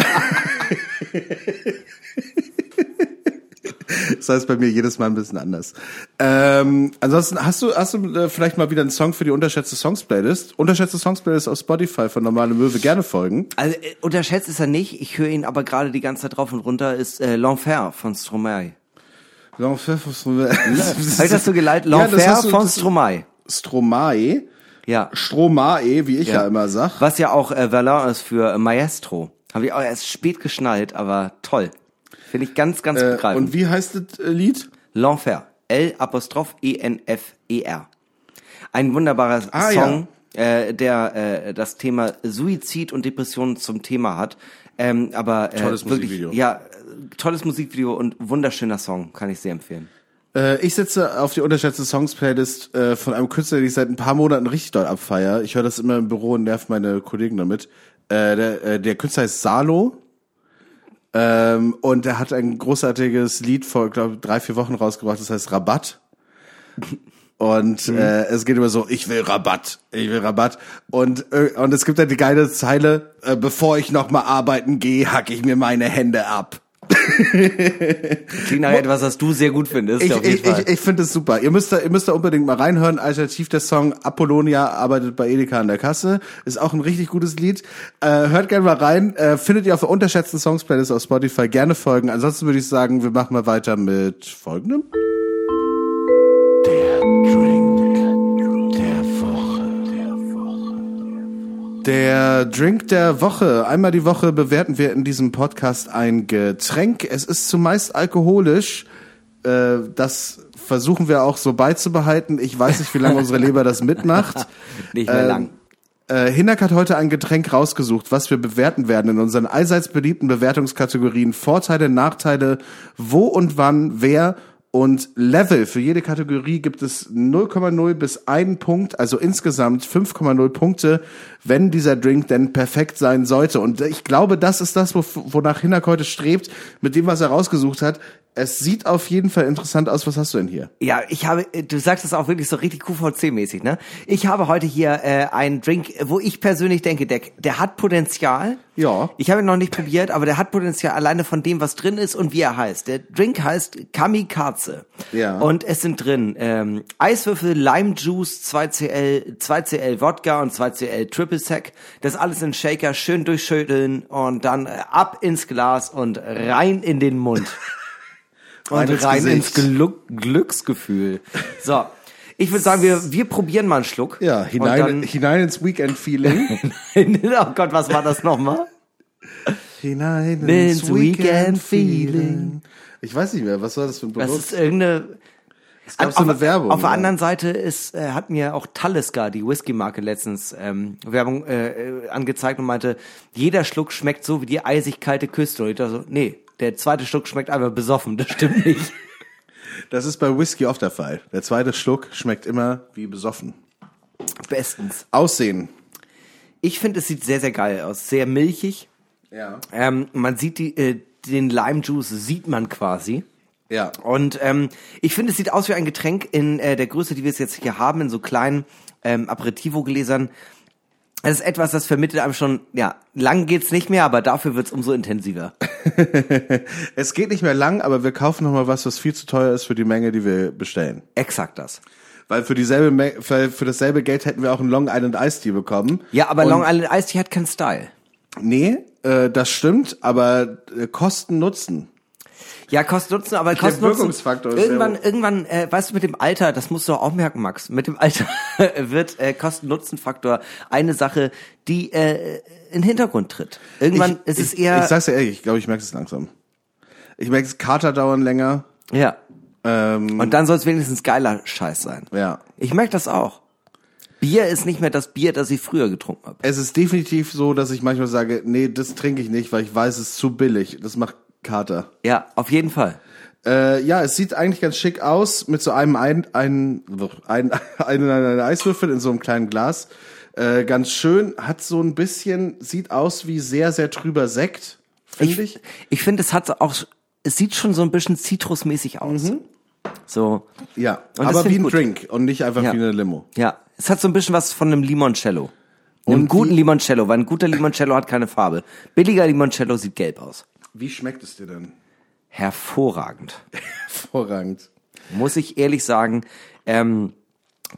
das heißt bei mir jedes Mal ein bisschen anders. Ähm, ansonsten hast du, hast du äh, vielleicht mal wieder einen Song für die unterschätzte Songs Playlist? Unterschätzte Songs Playlist auf Spotify von Normale Möwe gerne folgen. Also äh, unterschätzt ist er nicht. Ich höre ihn aber gerade die ganze Zeit drauf und runter. Ist äh, L'Enfer von Stromae. L'Enfer von Habe ich (laughs) das so geleitet? Ja, L'Enfer du- von Stromae. Stromae. Ja. Stromae, wie ich ja, immer sag. Was ja auch äh, Verlan ist für Maestro. Habe ich auch erst spät geschnallt, aber toll. Finde ich ganz, ganz Äh, begreifend. und wie heißt das äh, Lied? L'Enfer. L Apostroph E N F E R. Ein wunderbarer Ah, Song, äh, der äh, das Thema Suizid und Depression zum Thema hat. Ähm, aber äh, Tolles wirklich, Musikvideo. Ja, tolles Musikvideo und wunderschöner Song, kann ich sehr empfehlen. Äh, ich setze auf die unterschätzte Songs-Playlist äh, von einem Künstler, den ich seit ein paar Monaten richtig doll abfeier. Ich höre das immer im Büro und nerv meine Kollegen damit. Äh, der, äh, der Künstler heißt Salo. Ähm, und er hat ein großartiges Lied vor, glaube drei, vier Wochen rausgebracht, das heißt Rabatt. Und äh, es geht immer so, ich will Rabatt, ich will Rabatt. Und, äh, und es gibt dann die geile Zeile, äh, bevor ich noch mal arbeiten gehe, hack ich mir meine Hände ab. (laughs) Klingt nach etwas, was du sehr gut findest, Ich, ich, ich, ich finde es super. Ihr müsst, da, ihr müsst da unbedingt mal reinhören. Alternativ der Song Apollonia arbeitet bei Edeka an der Kasse. Ist auch ein richtig gutes Lied. Äh, hört gerne mal rein. Äh, findet ihr auf der unterschätzten Songs Playlist auf Spotify. Gerne folgen. Ansonsten würde ich sagen, wir machen mal weiter mit folgendem. Der Drink der Woche. Einmal die Woche bewerten wir in diesem Podcast ein Getränk. Es ist zumeist alkoholisch. Äh, das versuchen wir auch so beizubehalten. Ich weiß nicht, wie lange unsere Leber das mitmacht. (laughs) Nicht mehr Ähm, lang. Äh, Hinak hat heute ein Getränk rausgesucht, was wir bewerten werden in unseren allseits beliebten Bewertungskategorien Vorteile, Nachteile, wo und wann, wer und Level. Für jede Kategorie gibt es 0,0 bis 1 Punkt, also insgesamt 5,0 Punkte, wenn dieser Drink denn perfekt sein sollte. Und ich glaube, das ist das, wo- wonach Hinak heute strebt, mit dem, was er rausgesucht hat. Es sieht auf jeden Fall interessant aus. Was hast du denn hier? Ja, ich habe, du sagst es auch wirklich so richtig QVC-mäßig, ne? Ich habe heute hier äh, einen Drink, wo ich persönlich denke, der, der hat Potenzial. Ja. Ich habe ihn noch nicht probiert, aber der hat Potenzial alleine von dem, was drin ist und wie er heißt. Der Drink heißt Kamikaze. Ja. Und es sind drin ähm, Eiswürfel, Lime Juice, 2CL, 2CL Wodka und 2CL Triple Sec. Das alles in Shaker, schön durchschütteln und dann äh, ab ins Glas und rein in den Mund. (laughs) Rein Und ins rein ins Gluck Glücksgefühl. So. Ich würde sagen, wir, wir probieren mal einen Schluck. Ja, hinein, Und hinein ins Weekend-Feeling. dann, (laughs) oh Gott, was war das nochmal? Hinein Ins Weekend-Feeling. Ich weiß nicht mehr, was war das für ein Das Produkt? ist irgendeine. Es gab so eine Werbung. Auf der ja. anderen Seite ist, äh, hat mir auch Talisker, die Whisky-Marke, letztens ähm, Werbung äh, äh, angezeigt und meinte, jeder Schluck schmeckt so wie die eisig kalte Küste. Und ich dachte so, nee, der zweite Schluck schmeckt einfach besoffen. Das stimmt nicht. (laughs) Das ist bei Whisky oft der Fall. Der zweite Schluck schmeckt immer wie besoffen. Bestens. Aussehen. Ich finde, es sieht sehr, sehr geil aus. Sehr milchig. Ja. Ähm, man sieht die, äh, den Lime Juice, sieht man quasi. Ja. Und ähm, ich finde, es sieht aus wie ein Getränk in äh, der Größe, die wir es jetzt hier haben, in so kleinen ähm, Aperitivo-Gläsern. Es ist etwas, das vermittelt einem schon, ja, lang geht's nicht mehr, aber dafür wird's umso intensiver. (laughs) Es geht nicht mehr lang, aber wir kaufen noch mal was, was viel zu teuer ist für die Menge, die wir bestellen. Exakt das. Weil für dieselbe für, für dasselbe Geld hätten wir auch einen Long Island Ice Tea bekommen. Ja, aber Und- Long Island Ice Tea hat keinen Style. Nee, äh, das stimmt, aber äh, Kosten Nutzen. Ja, Kosten Nutzen, aber Kosten Nutzen. Wirkungsfaktor ist sehr Irgendwann, irgendwann, äh, weißt du, mit dem Alter, das musst du auch merken, Max. Mit dem Alter (laughs) wird äh, Kosten-Nutzen-Faktor eine Sache, die äh, in den Hintergrund tritt. Irgendwann ist es ich, eher. Ich sag's dir ehrlich, ich glaube, ich merke es langsam. Ich merke es, Kater dauern länger. ja. Ähm, Und dann soll es wenigstens geiler Scheiß sein. ja. Ich merke das auch. Bier ist nicht mehr das Bier, das ich früher getrunken habe. Es ist definitiv so, dass ich manchmal sage, nee, das trinke ich nicht, weil ich weiß, es ist zu billig. Das macht Kater. Ja, auf jeden Fall. Äh, ja, es sieht eigentlich ganz schick aus mit so einem ein, ein, ein, (laughs) ein, ein Eiswürfel in so einem kleinen Glas. Äh, ganz schön, hat so ein bisschen, sieht aus wie sehr, sehr trüber Sekt, finde ich. Ich, ich finde, es hat auch, es sieht schon so ein bisschen zitrusmäßig aus. So, Ja, Und aber wie ein gut. Drink und nicht einfach Ja. wie eine Limo. ja. Es hat so ein bisschen was von einem Limoncello. Einem Und guten Limoncello, weil ein guter Limoncello hat keine Farbe. Billiger Limoncello sieht gelb aus. Wie schmeckt es dir denn? Hervorragend. (laughs) Hervorragend. muss ich ehrlich sagen, ähm,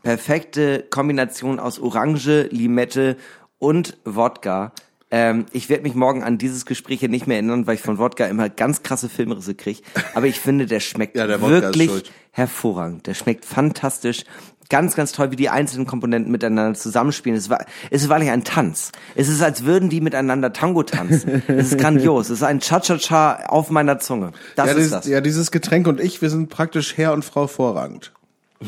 perfekte Kombination aus Orange, Limette und Wodka. Ähm, ich werde mich morgen an dieses Gespräch hier nicht mehr erinnern, weil ich von Wodka immer ganz krasse Filmrisse kriege. Aber ich finde, der schmeckt Ja, der wirklich hervorragend. Der schmeckt fantastisch. Ganz, ganz toll, wie die einzelnen Komponenten miteinander zusammenspielen. Es war, es ist wirklich ein Tanz. Es ist, als würden die miteinander Tango tanzen. (laughs) es ist grandios. Es ist ein Cha-Cha-Cha auf meiner Zunge. Das ja, ist dieses, das. ja, dieses Getränk und ich, wir sind praktisch Herr und Frau vorrangend. (laughs)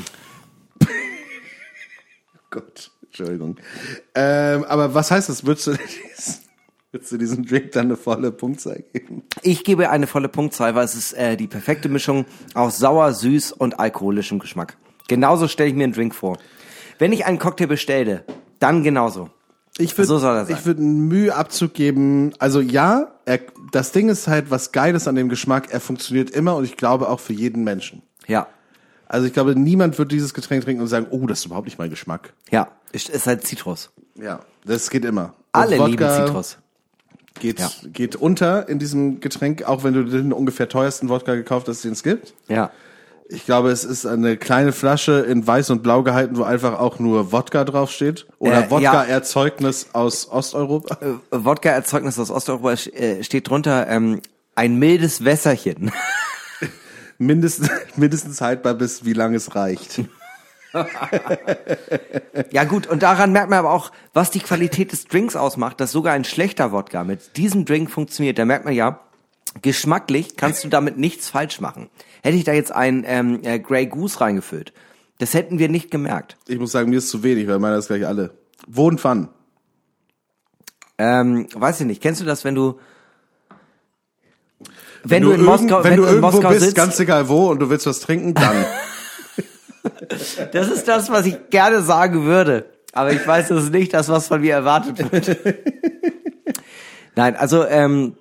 Gott, Entschuldigung. Ähm, aber was heißt das? Würdest du, (laughs) diesen, würdest du diesem Drink dann eine volle Punktzahl geben? Ich gebe eine volle Punktzahl, weil es ist äh, die perfekte Mischung aus sauer, süß und alkoholischem Geschmack. Genauso stelle ich mir einen Drink vor. Wenn ich einen Cocktail bestelle, dann genauso. Ich würde So soll sein. ich würde Mühe Abzug geben. Also ja, er, das Ding ist halt was Geiles an dem Geschmack. Er funktioniert immer und ich glaube auch für jeden Menschen. Ja, Also ich glaube, niemand wird dieses Getränk trinken und sagen, oh, das ist überhaupt nicht mein Geschmack. ja, ist, ist halt Zitrus. Ja, das geht immer. Alle Wodka- lieben Zitrus. Geht, Ja. geht unter in diesem Getränk, auch wenn du den ungefähr teuersten Wodka gekauft hast, den es gibt. Ja. Ich glaube, es ist eine kleine Flasche in weiß und blau gehalten, wo einfach auch nur Wodka draufsteht. Oder Äh, ja. Wodka-Erzeugnis aus Osteuropa. Äh, Wodka-Erzeugnis aus Osteuropa äh, steht drunter ähm, ein mildes Wässerchen. (laughs) Mindestens, mindestens haltbar bis wie lange es reicht. (laughs) Ja gut, und daran merkt man aber auch, was die Qualität des Drinks ausmacht, dass sogar ein schlechter Wodka mit diesem Drink funktioniert. Da merkt man ja, geschmacklich kannst du damit nichts falsch machen. Hätte ich da jetzt einen ähm, äh, Grey Goose reingefüllt, das hätten wir nicht gemerkt. Ich muss sagen, mir ist zu wenig, weil meiner ist gleich alle. Wo und wann? Ähm, weiß ich nicht, kennst du das, wenn du wenn, du, in Moskau, wenn, du in irgendwo Moskau bist, sitzt, ganz egal wo, und du willst was trinken, dann. (laughs) das ist das, was ich gerne sagen würde. Aber ich weiß, das ist nicht das, was von mir erwartet wird. (laughs) Nein, also ähm,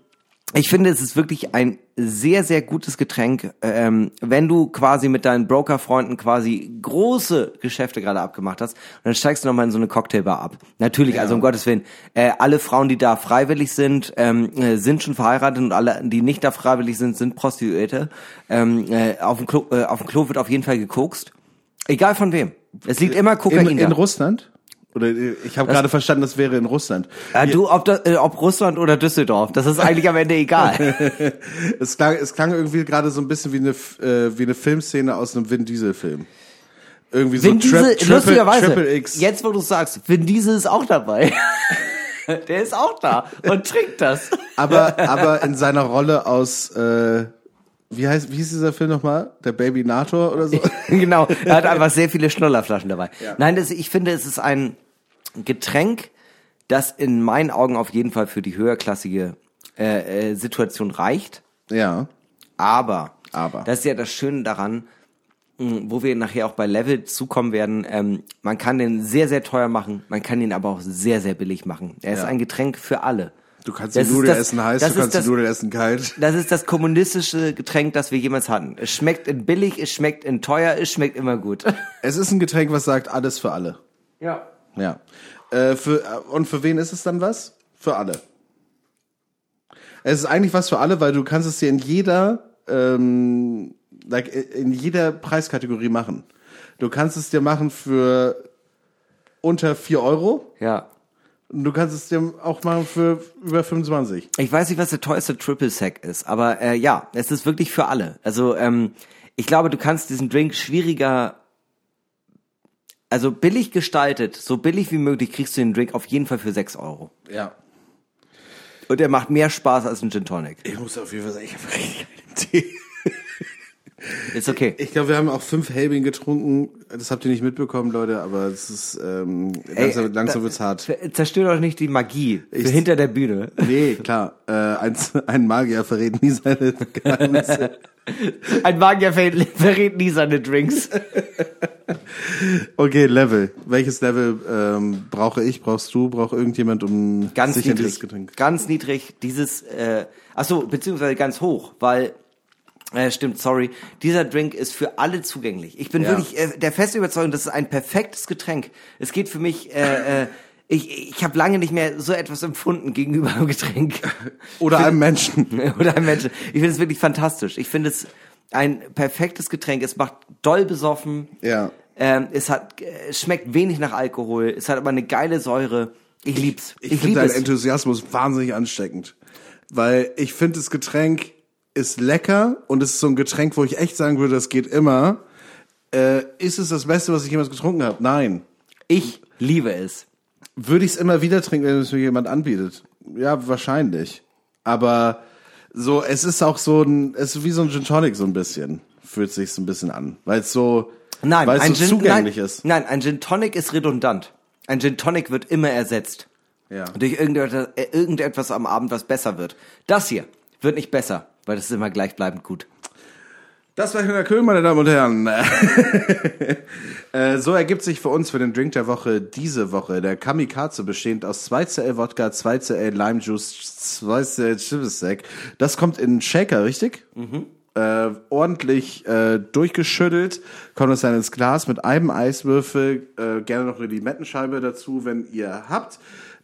ich finde, es ist wirklich ein sehr, sehr gutes Getränk, ähm, wenn du quasi mit deinen Broker-Freunden quasi große Geschäfte gerade abgemacht hast und dann steigst du nochmal in so eine Cocktailbar ab. Natürlich, also um Gottes Willen, äh, alle Frauen, die da freiwillig sind, ähm, äh, sind schon verheiratet und alle, die nicht da freiwillig sind, sind Prostituierte. Ähm, äh, auf, dem Klo, äh, auf dem Klo wird auf jeden Fall gekokst. Egal von wem. Es liegt immer Kokain In, da. in Russland? Oder äh, ich habe gerade verstanden, das wäre in Russland. Ja, du, ob, das, äh, ob Russland oder Düsseldorf, das ist eigentlich am Ende egal. (laughs) Es klang, es klang irgendwie gerade so ein bisschen wie eine, äh, wie eine Filmszene aus einem Vin Diesel Film. Irgendwie so Vin Diesel, Tri Triple, lustigerweise, Triple X. jetzt wo du sagst, Vin Diesel ist auch dabei. (laughs) Der ist auch da und trinkt das. Aber, aber in seiner Rolle aus, äh, wie heißt, wie hieß dieser Film nochmal? Der Baby Nator oder so? (laughs) genau, er hat einfach sehr viele Schnullerflaschen dabei. Nein, das, ich finde, es ist ein Getränk, das in meinen Augen auf jeden Fall für die höherklassige äh, äh, Situation reicht. ja. Aber, Aber. das ist ja das Schöne daran, mh, wo wir nachher auch bei Level zukommen werden, ähm, man kann den sehr, sehr teuer machen, man kann ihn aber auch sehr, sehr billig machen. Er ist Ja. ein Getränk für alle. Du kannst Das die das- essen heiß, du kannst das- die Nudeln essen kalt. Das ist das kommunistische Getränk, das wir jemals hatten. Es schmeckt in billig, es schmeckt in teuer, es schmeckt immer gut. Es ist ein Getränk, was sagt alles für alle. Ja. Ja. Äh, für, äh, und für wen ist es dann was? Für alle. Es ist eigentlich was für alle, weil du kannst es dir in jeder, ähm, like, in jeder Preiskategorie machen. Du kannst es dir machen für unter 4 Euro Ja. und du kannst es dir auch machen für über 25. Ich weiß nicht, was der teuerste Triple Sec ist, aber äh, ja, es ist wirklich für alle. Also ähm, ich glaube, du kannst diesen Drink schwieriger, also billig gestaltet, so billig wie möglich kriegst du den Drink auf jeden Fall für 6 Euro. Ja. Und er macht mehr Spaß als ein Gin Tonic. Ich muss auf jeden Fall sagen, ich habe richtig einen Tee. (laughs) Ist okay. Ich glaube, wir haben auch fünf Helbing getrunken. Das habt ihr nicht mitbekommen, Leute, aber es ist ähm, langsam, Ey, langsam da- wird's hart. Zerstör doch nicht die Magie Ich- hinter der Bühne. Nee, klar. Äh, ein, ein Magier verrät nie seine Geheimnisse. (laughs) Ein Magier verrät verrät nie seine Drinks. (laughs) Okay, Level. Welches Level ähm, brauche ich, brauchst du, braucht irgendjemand, um Ganz sich an dieses niedrig. Getränk? Ganz niedrig. Dieses, äh, ach so, beziehungsweise ganz hoch, weil, äh, stimmt, sorry. Dieser Drink ist für alle zugänglich. Ich bin Ja. wirklich äh, der festen Überzeugung, das ist ein perfektes Getränk. Es geht für mich, äh, äh, ich, ich habe lange nicht mehr so etwas empfunden gegenüber einem Getränk. (laughs) Oder einem Menschen. (laughs) Oder einem Menschen. Ich finde es wirklich fantastisch. Ich finde es ein perfektes Getränk. Es macht doll besoffen. Ja. Ähm, es hat, äh, es schmeckt wenig nach Alkohol. Es hat aber eine geile Säure. Ich lieb's. Ich, Ich, finde liebe deinen. Enthusiasmus wahnsinnig ansteckend. Weil ich finde, das Getränk ist lecker und es ist so ein Getränk, wo ich echt sagen würde, das geht immer. Äh, ist es das Beste, was ich jemals getrunken habe? Nein. Ich liebe es. Würde ich es immer wieder trinken, wenn es mir jemand anbietet? Ja, wahrscheinlich. Aber so, es ist auch so ein, es ist wie so ein Gin Tonic so ein bisschen. Fühlt sich so ein bisschen an. Weil es so, Nein, weil es ein so Gin, zugänglich nein, ist. Nein, ein Gin Tonic ist redundant. Ein Gin Tonic wird immer ersetzt. Ja. Durch irgendetwas, äh, irgendetwas am Abend, was besser wird. Das hier wird nicht besser, weil das ist immer gleichbleibend gut. Das war Hünger Köhl, meine Damen und Herren. (laughs) Äh, so ergibt sich für uns für den Drink der Woche diese Woche der Kamikaze bestehend aus 2CL Wodka, 2CL Lime Juice, 2CL Chipsec. Das kommt in einen Shaker, richtig? Äh, ordentlich äh, durchgeschüttelt, kommt das dann ins Glas mit einem Eiswürfel, äh, gerne noch eine Limettenscheibe dazu, wenn ihr habt.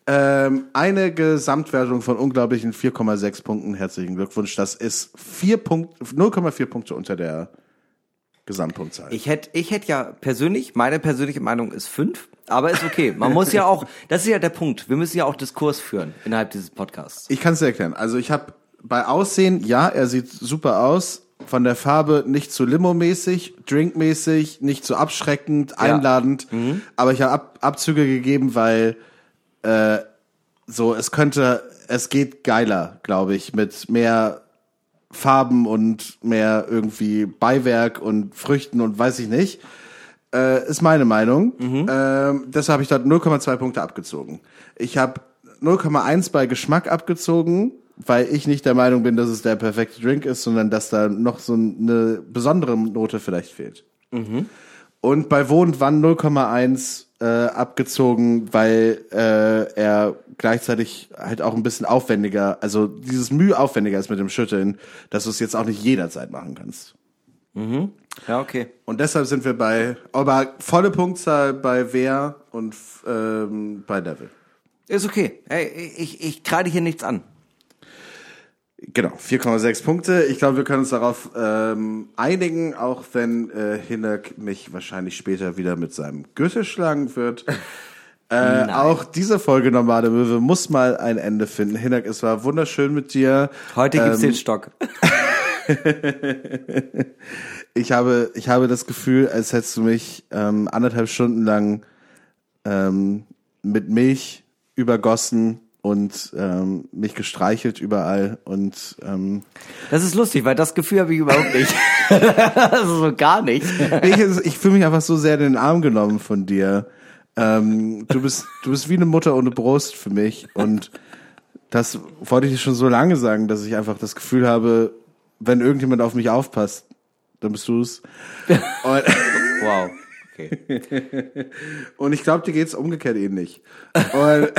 Ähm, eine Gesamtwertung von unglaublichen 4,6 Punkten. Herzlichen Glückwunsch. Das ist 4 Punkt, 0,4 Punkte unter der Gesamtpunktzahl. Ich hätte ich hätt ja persönlich, meine persönliche Meinung ist fünf, aber ist okay. Man muss ja auch, (laughs) das ist ja der Punkt, wir müssen ja auch Diskurs führen innerhalb dieses Podcasts. Ich kann es dir erklären. Also ich habe bei Aussehen, ja, er sieht super aus. Von der Farbe nicht zu limo-mäßig, drinkmäßig, nicht zu abschreckend, einladend. Aber ich habe Ab Abzüge gegeben, weil äh, so es könnte, es geht geiler, glaube ich, mit mehr Farben und mehr irgendwie Beiwerk und Früchten und weiß ich nicht. Äh, ist meine Meinung. Ähm, deshalb habe ich dort 0,2 Punkte abgezogen. Ich habe 0,1 bei Geschmack abgezogen, weil ich nicht der Meinung bin, dass es der perfekte Drink ist, sondern dass da noch so eine besondere Note vielleicht fehlt. Und bei Wo und Wann 0,1 äh, abgezogen, weil äh, er gleichzeitig halt auch ein bisschen aufwendiger, also dieses Mühe aufwendiger ist mit dem Schütteln, dass du es jetzt auch nicht jederzeit machen kannst. Ja, okay. Und deshalb sind wir bei, aber volle Punktzahl bei Wer und ähm, bei Level. Ist okay. Hey, ich, ich kreide hier nichts an. Genau, 4,6 Punkte. Ich glaube, wir können uns darauf ähm, einigen, auch wenn äh, Hinek mich wahrscheinlich später wieder mit seinem Gürtel schlagen wird. Äh, auch diese Folge Normale Möwe muss mal ein Ende finden. Hinek, es war wunderschön mit dir. Heute gibt's Ähm, den Stock. (laughs) Ich habe, ich habe das Gefühl, als hättest du mich ähm, anderthalb Stunden lang ähm, mit Milch übergossen und ähm, mich gestreichelt überall und ähm, Das ist lustig, weil das Gefühl habe ich überhaupt nicht. (laughs) also so gar nicht. ich, ich fühle mich einfach so sehr in den Arm genommen von dir. Ähm, du bist, du bist wie eine Mutter ohne Brust für mich und das wollte ich dir schon so lange sagen, dass ich einfach das Gefühl habe, wenn irgendjemand auf mich aufpasst, dann bist du's. (laughs) Und, Wow. Okay. (laughs) und ich glaube, dir geht's umgekehrt ähnlich. Und,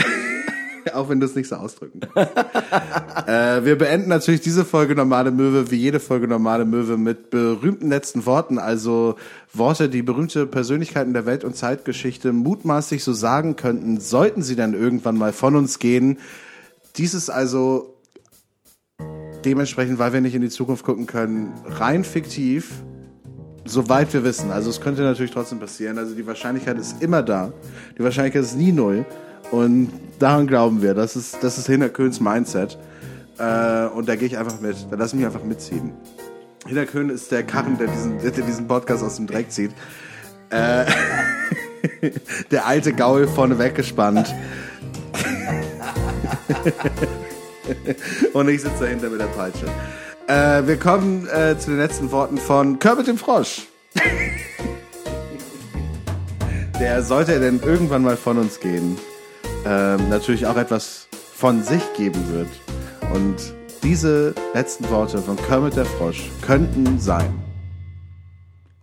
(laughs) auch wenn du es nicht so ausdrücken kannst. (laughs) äh, wir beenden natürlich diese Folge Normale Möwe, wie jede Folge Normale Möwe, mit berühmten letzten Worten. Also Worte, die berühmte Persönlichkeiten der Welt- und Zeitgeschichte mutmaßlich so sagen könnten, sollten sie dann irgendwann mal von uns gehen. Dies ist also dementsprechend, weil wir nicht in die Zukunft gucken können, rein fiktiv, soweit wir wissen. Also es könnte natürlich trotzdem passieren. Also die Wahrscheinlichkeit ist immer da. Die Wahrscheinlichkeit ist nie null. Und daran glauben wir. Das ist, das ist Hinterköhns Mindset. Äh, und da gehe ich einfach mit. Da lass ich mich einfach mitziehen. Hinterköhn ist der Karren, der diesen, der diesen Podcast aus dem Dreck zieht. Äh, (laughs) der alte Gaul vorne weggespannt. (laughs) Und ich sitze dahinter mit der Peitsche. Äh, wir kommen äh, zu den letzten Worten von Kermit dem Frosch. (laughs) Der sollte denn irgendwann mal von uns gehen, ähm, natürlich auch etwas von sich geben wird. Und diese letzten Worte von Kermit der Frosch könnten sein.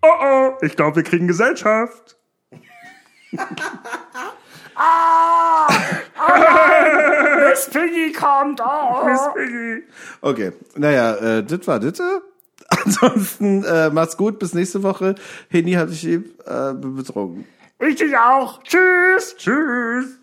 Oh oh, ich glaube, wir kriegen Gesellschaft. (laughs) Miss Piggy kommt. Oh. Okay, naja, äh, das war das. (laughs) Ansonsten äh, macht's gut, bis nächste Woche. Heni hat dich lieb, äh, bin betrunken. Ich dich auch. Tschüss. Tschüss.